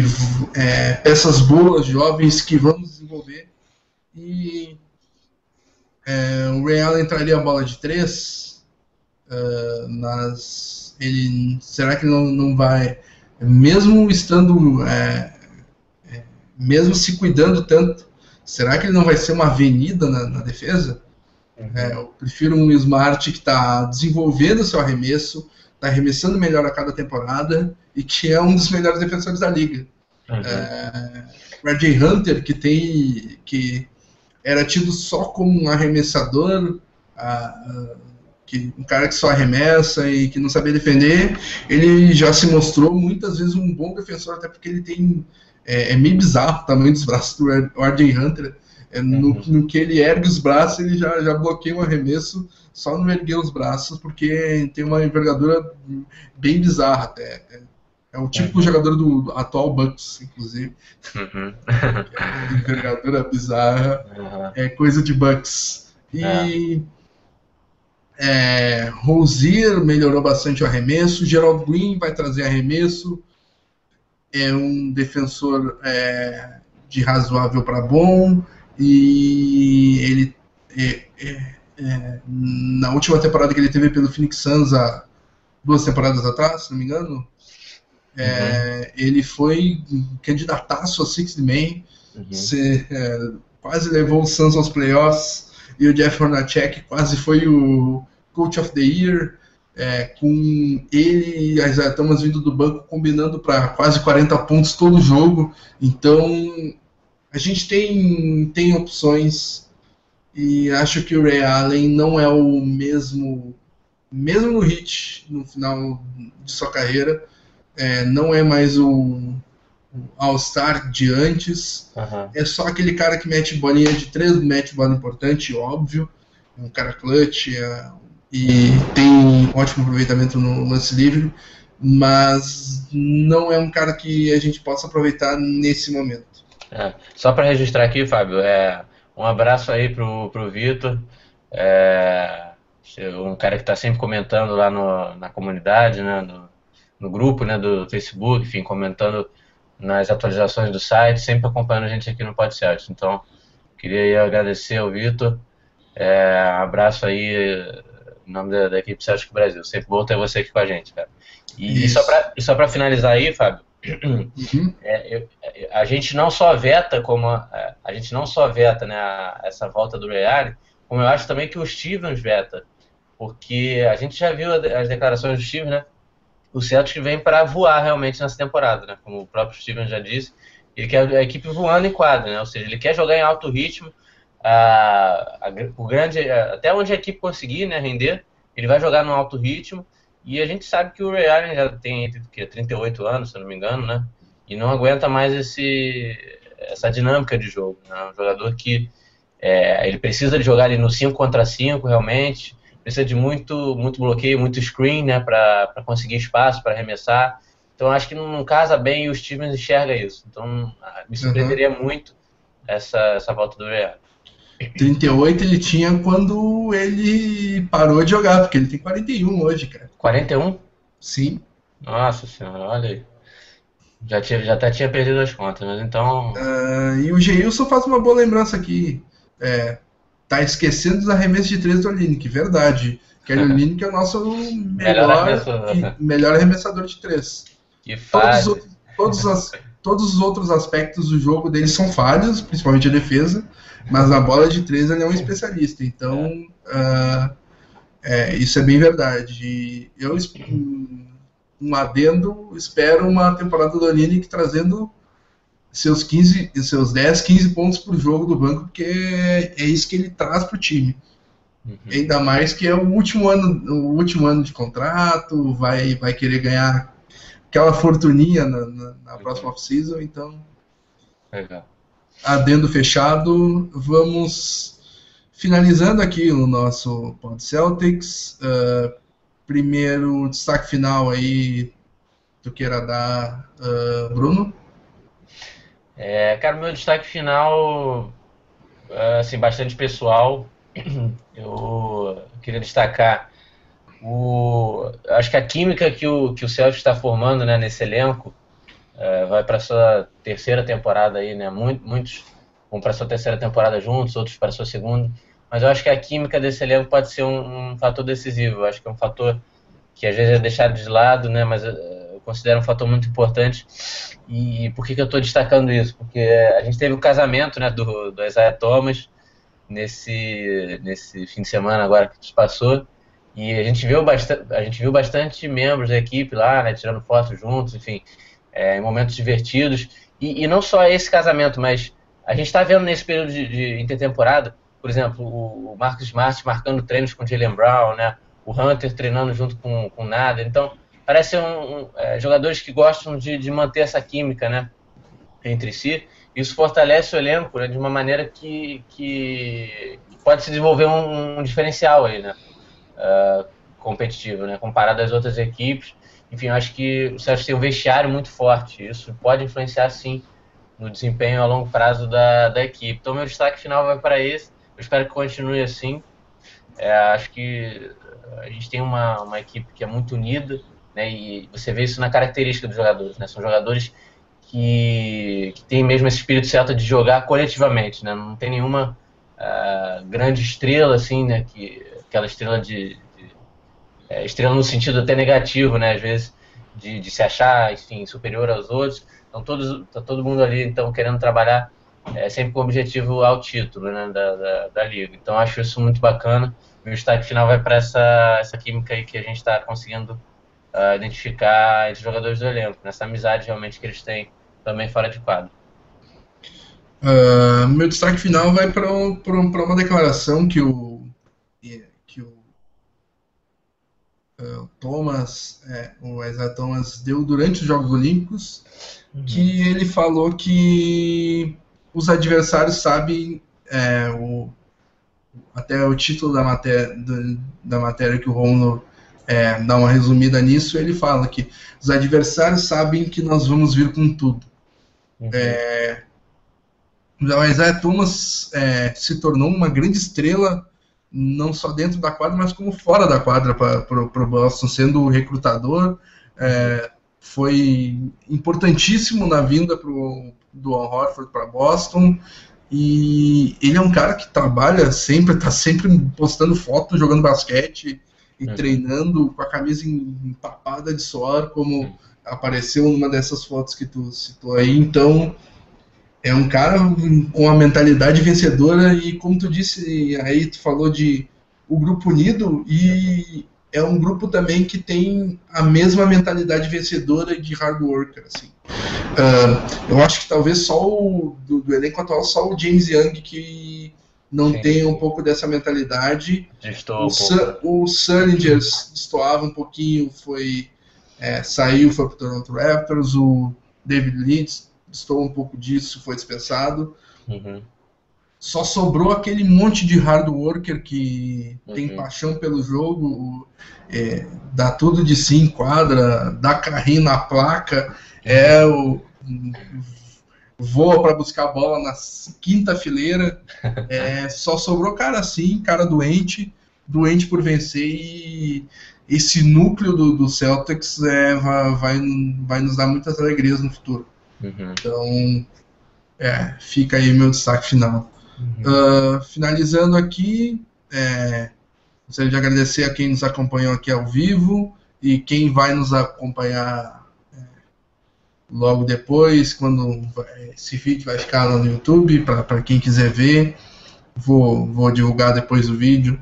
é, peças boas, jovens que vamos desenvolver. E é, o Real entraria a bola de três. Uh, nas, ele, será que não, não vai, mesmo estando, é, é mesmo se cuidando tanto, será que ele não vai ser uma avenida na, na defesa? É, eu prefiro um Smart que está desenvolvendo seu arremesso, está arremessando melhor a cada temporada e que é um dos melhores defensores da liga. Uhum. É, o RJ Hunter, que tem. que era tido só como um arremessador, que, um cara que só arremessa e que não sabia defender, ele já se mostrou muitas vezes um bom defensor, até porque ele tem é, é meio bizarro o tamanho dos braços do RJ Hunter. É, no, uhum. no, que ele ergue os braços, ele já, já bloqueia o arremesso só no erguer os braços, porque tem uma envergadura bem bizarra até. É, é o típico uhum. jogador do atual Bucks, inclusive. Uhum. é envergadura bizarra, uhum. é coisa de Bucks. E é. Rosier melhorou bastante o arremesso, Gerald Green vai trazer arremesso, é um defensor é, de razoável para bom e ele é, é, é, na última temporada que ele teve pelo Phoenix Suns há duas temporadas atrás, se não me engano, é, uhum. ele foi candidataço a Six Man, uhum. se, quase levou o Suns aos playoffs e o Jeff Hornacek quase foi o Coach of the Year é, com ele e as Thomas vindo do banco combinando para quase 40 pontos todo jogo. Então a gente tem, tem opções e acho que o Ray Allen não é o mesmo, mesmo no hit no final de sua carreira, é, não é mais o, All-Star de antes. Uhum. É só aquele cara que mete bolinha de três, mete bola importante, óbvio. É um cara clutch, é e tem ótimo aproveitamento no lance livre, mas não é um cara que a gente possa aproveitar nesse momento. É, só para registrar aqui, Fábio, é, um abraço aí pro, pro Vitor, é, um cara que está sempre comentando lá no, na comunidade, né, no, no grupo né, do Facebook, enfim, comentando nas atualizações do site, sempre acompanhando a gente aqui no Podcast. Então, queria agradecer ao Vitor, é, abraço aí em nome da, da equipe Celtic Brasil. Sempre bom ter você aqui com a gente, cara. E, e só para finalizar aí, Fábio, uhum. é, eu, a gente não só veta como a, a gente não só veta né, a, essa volta do Real, como eu acho também que o Stevens veta, porque a gente já viu as declarações do Stevens, né? O Celtic vem para voar realmente nessa temporada, né? Como o próprio Stevens já disse, ele quer a equipe voando em quadra, né? Ou seja, ele quer jogar em alto ritmo a, a, o grande, até onde a equipe conseguir né, render, ele vai jogar no alto ritmo. E a gente sabe que o Ray Allen já tem que, 38 anos, se não me engano, né? E não aguenta mais esse, essa dinâmica de jogo. Né? Um jogador que é, ele precisa de jogar ali no 5 contra 5, realmente. Precisa de muito, muito bloqueio, muito screen, né? Para conseguir espaço, para arremessar. Então acho que não, não, casa bem e o Stevens enxerga isso. Então me surpreenderia uhum. muito essa, essa volta do Allen. 38 ele tinha quando ele parou de jogar, porque ele tem 41 hoje, cara. 41? Sim. Nossa senhora, olha aí. Já, tinha, já até tinha perdido as contas, mas então. Uh, e o Geilson faz uma boa lembrança aqui. É, tá esquecendo dos arremessos de três do Olinick, verdade. Kelly Olinick é o nosso melhor, arremessador. melhor arremessador de três. Que. Todos, todos, as, todos os outros aspectos do jogo dele são falhos, principalmente a defesa. Mas na bola de três ele é um especialista, então uh, é, isso é bem verdade. Eu, um adendo, espero uma temporada do Olinick trazendo seus 15, seus 10, 15 pontos por jogo do banco, porque é, é isso que ele traz para o time. Uhum. Ainda mais que é o último ano, o último ano de contrato, vai, vai querer ganhar aquela fortuninha na, na, na próxima off-season, então. Legal. Adendo fechado, vamos finalizando aqui o nosso Pod Celtics. Uh, primeiro destaque final aí, tu queira dar, uh, Bruno? É, cara, meu destaque final, assim, bastante pessoal. Eu queria destacar o, acho que a química que o, que o Celtic está formando né, nesse elenco é, vai para sua terceira temporada aí, né? muitos vão para sua terceira temporada juntos, outros para sua segunda. Mas eu acho que a química desse elenco pode ser um, um fator decisivo. Eu acho que é um fator que às vezes é deixado de lado, né? Mas eu considero um fator muito importante. E por que, que eu estou destacando isso? Porque a gente teve o casamento né, do, do Isaiah Thomas nesse, nesse fim de semana agora que se passou. E a gente viu bastante, a gente viu bastante membros da equipe lá, né, tirando fotos juntos, enfim, é, em momentos divertidos. E, e, não só esse casamento, mas a gente está vendo nesse período de, de intertemporada, por exemplo, o, o Marcos Smart marcando treinos com o Jalen Brown, né, o Hunter treinando junto com o Nada. Então, parecem um, um, é, jogadores que gostam de, de, manter essa química né, entre si. Isso fortalece o elenco né, de uma maneira que, que, pode se desenvolver um, um diferencial aí, né? uh, competitivo, né? Comparado às outras equipes. Enfim, eu acho que o Celtics tem um vestiário muito forte. Isso pode influenciar, sim, no desempenho a longo prazo da, da equipe. Então, meu destaque final vai para esse. Eu espero que continue assim. É, acho que a gente tem uma, uma equipe que é muito unida, né? E você vê isso na característica dos jogadores, né? São jogadores que, que têm mesmo esse espírito certo de jogar coletivamente, né? Não tem nenhuma uh, grande estrela, assim, né? Que aquela estrela de, de é, estrela no sentido até negativo, né? Às vezes de, de, se achar, enfim, superior aos outros. Então todos, tá todo mundo ali então querendo trabalhar é, sempre com o objetivo ao título, né, da, da, da liga. Então acho isso muito bacana. Meu destaque final vai para essa essa química aí que a gente está conseguindo uh, identificar entre os jogadores do elenco, nessa amizade realmente que eles têm também fora de quadro. Uh, meu destaque final vai para uma declaração que o uh, o Thomas, é, o Isaiah Thomas deu durante os Jogos Olímpicos, uhum. que ele falou que os adversários sabem é, o, até o título da matéria, do, da matéria que o Romulo é, dá uma resumida nisso, ele fala que os adversários sabem que nós vamos vir com tudo. Uhum. É, o Isaiah Thomas é, se tornou uma grande estrela não só dentro da quadra, mas como fora da quadra para o Boston, sendo recrutador. É, foi importantíssimo na vinda pro, do Al Horford para Boston. E ele é um cara que trabalha sempre, está sempre postando fotos jogando basquete e é. treinando com a camisa empapada de suor, como apareceu numa dessas fotos que tu citou aí. Então, é um cara com uma mentalidade vencedora e como tu disse aí tu falou de o grupo unido e é um grupo também que tem a mesma mentalidade vencedora de hard worker assim uh, eu acho que talvez só o do, do, elenco atual só o James Young que não Sim. tem um pouco dessa mentalidade o, um o destoava um pouquinho foi é, saiu foi para o Toronto Raptors o David Leeds estou um pouco disso, foi dispensado. Uhum. Só sobrou aquele monte de hard worker que uhum. tem paixão pelo jogo, é, dá tudo de si em quadra, dá carrinho na placa, é o voa para buscar a bola na quinta fileira. É, só sobrou cara assim, cara doente, doente por vencer e esse núcleo do, do Celtics é, vai, vai, nos dar muitas alegrias no futuro. Uhum. Então, é, fica aí meu destaque final. Uhum. Uh, finalizando aqui, é, gostaria de agradecer a quem nos acompanhou aqui ao vivo e quem vai nos acompanhar logo depois, quando esse vídeo vai ficar no YouTube, para quem quiser ver. Vou, vou divulgar depois o vídeo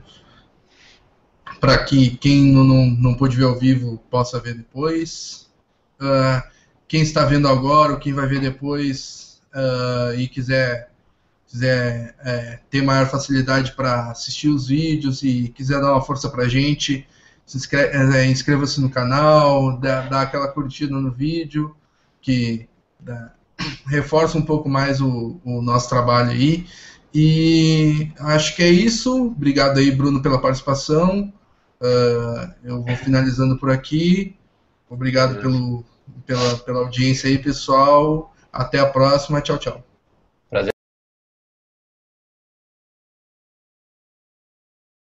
para que quem não, não, não pôde ver ao vivo possa ver depois. Uh, quem está vendo agora ou quem vai ver depois, uh, e quiser, quiser é, ter maior facilidade para assistir os vídeos e quiser dar uma força para a gente, é, inscreva-se no canal, dá, dá, aquela curtida no vídeo, que dá, reforça um pouco mais o, o nosso trabalho aí. E acho que é isso. Obrigado aí, Bruno, pela participação. Uh, eu vou finalizando por aqui. Obrigado pelo, pela, pela audiência aí, pessoal. Até a próxima. Tchau, tchau.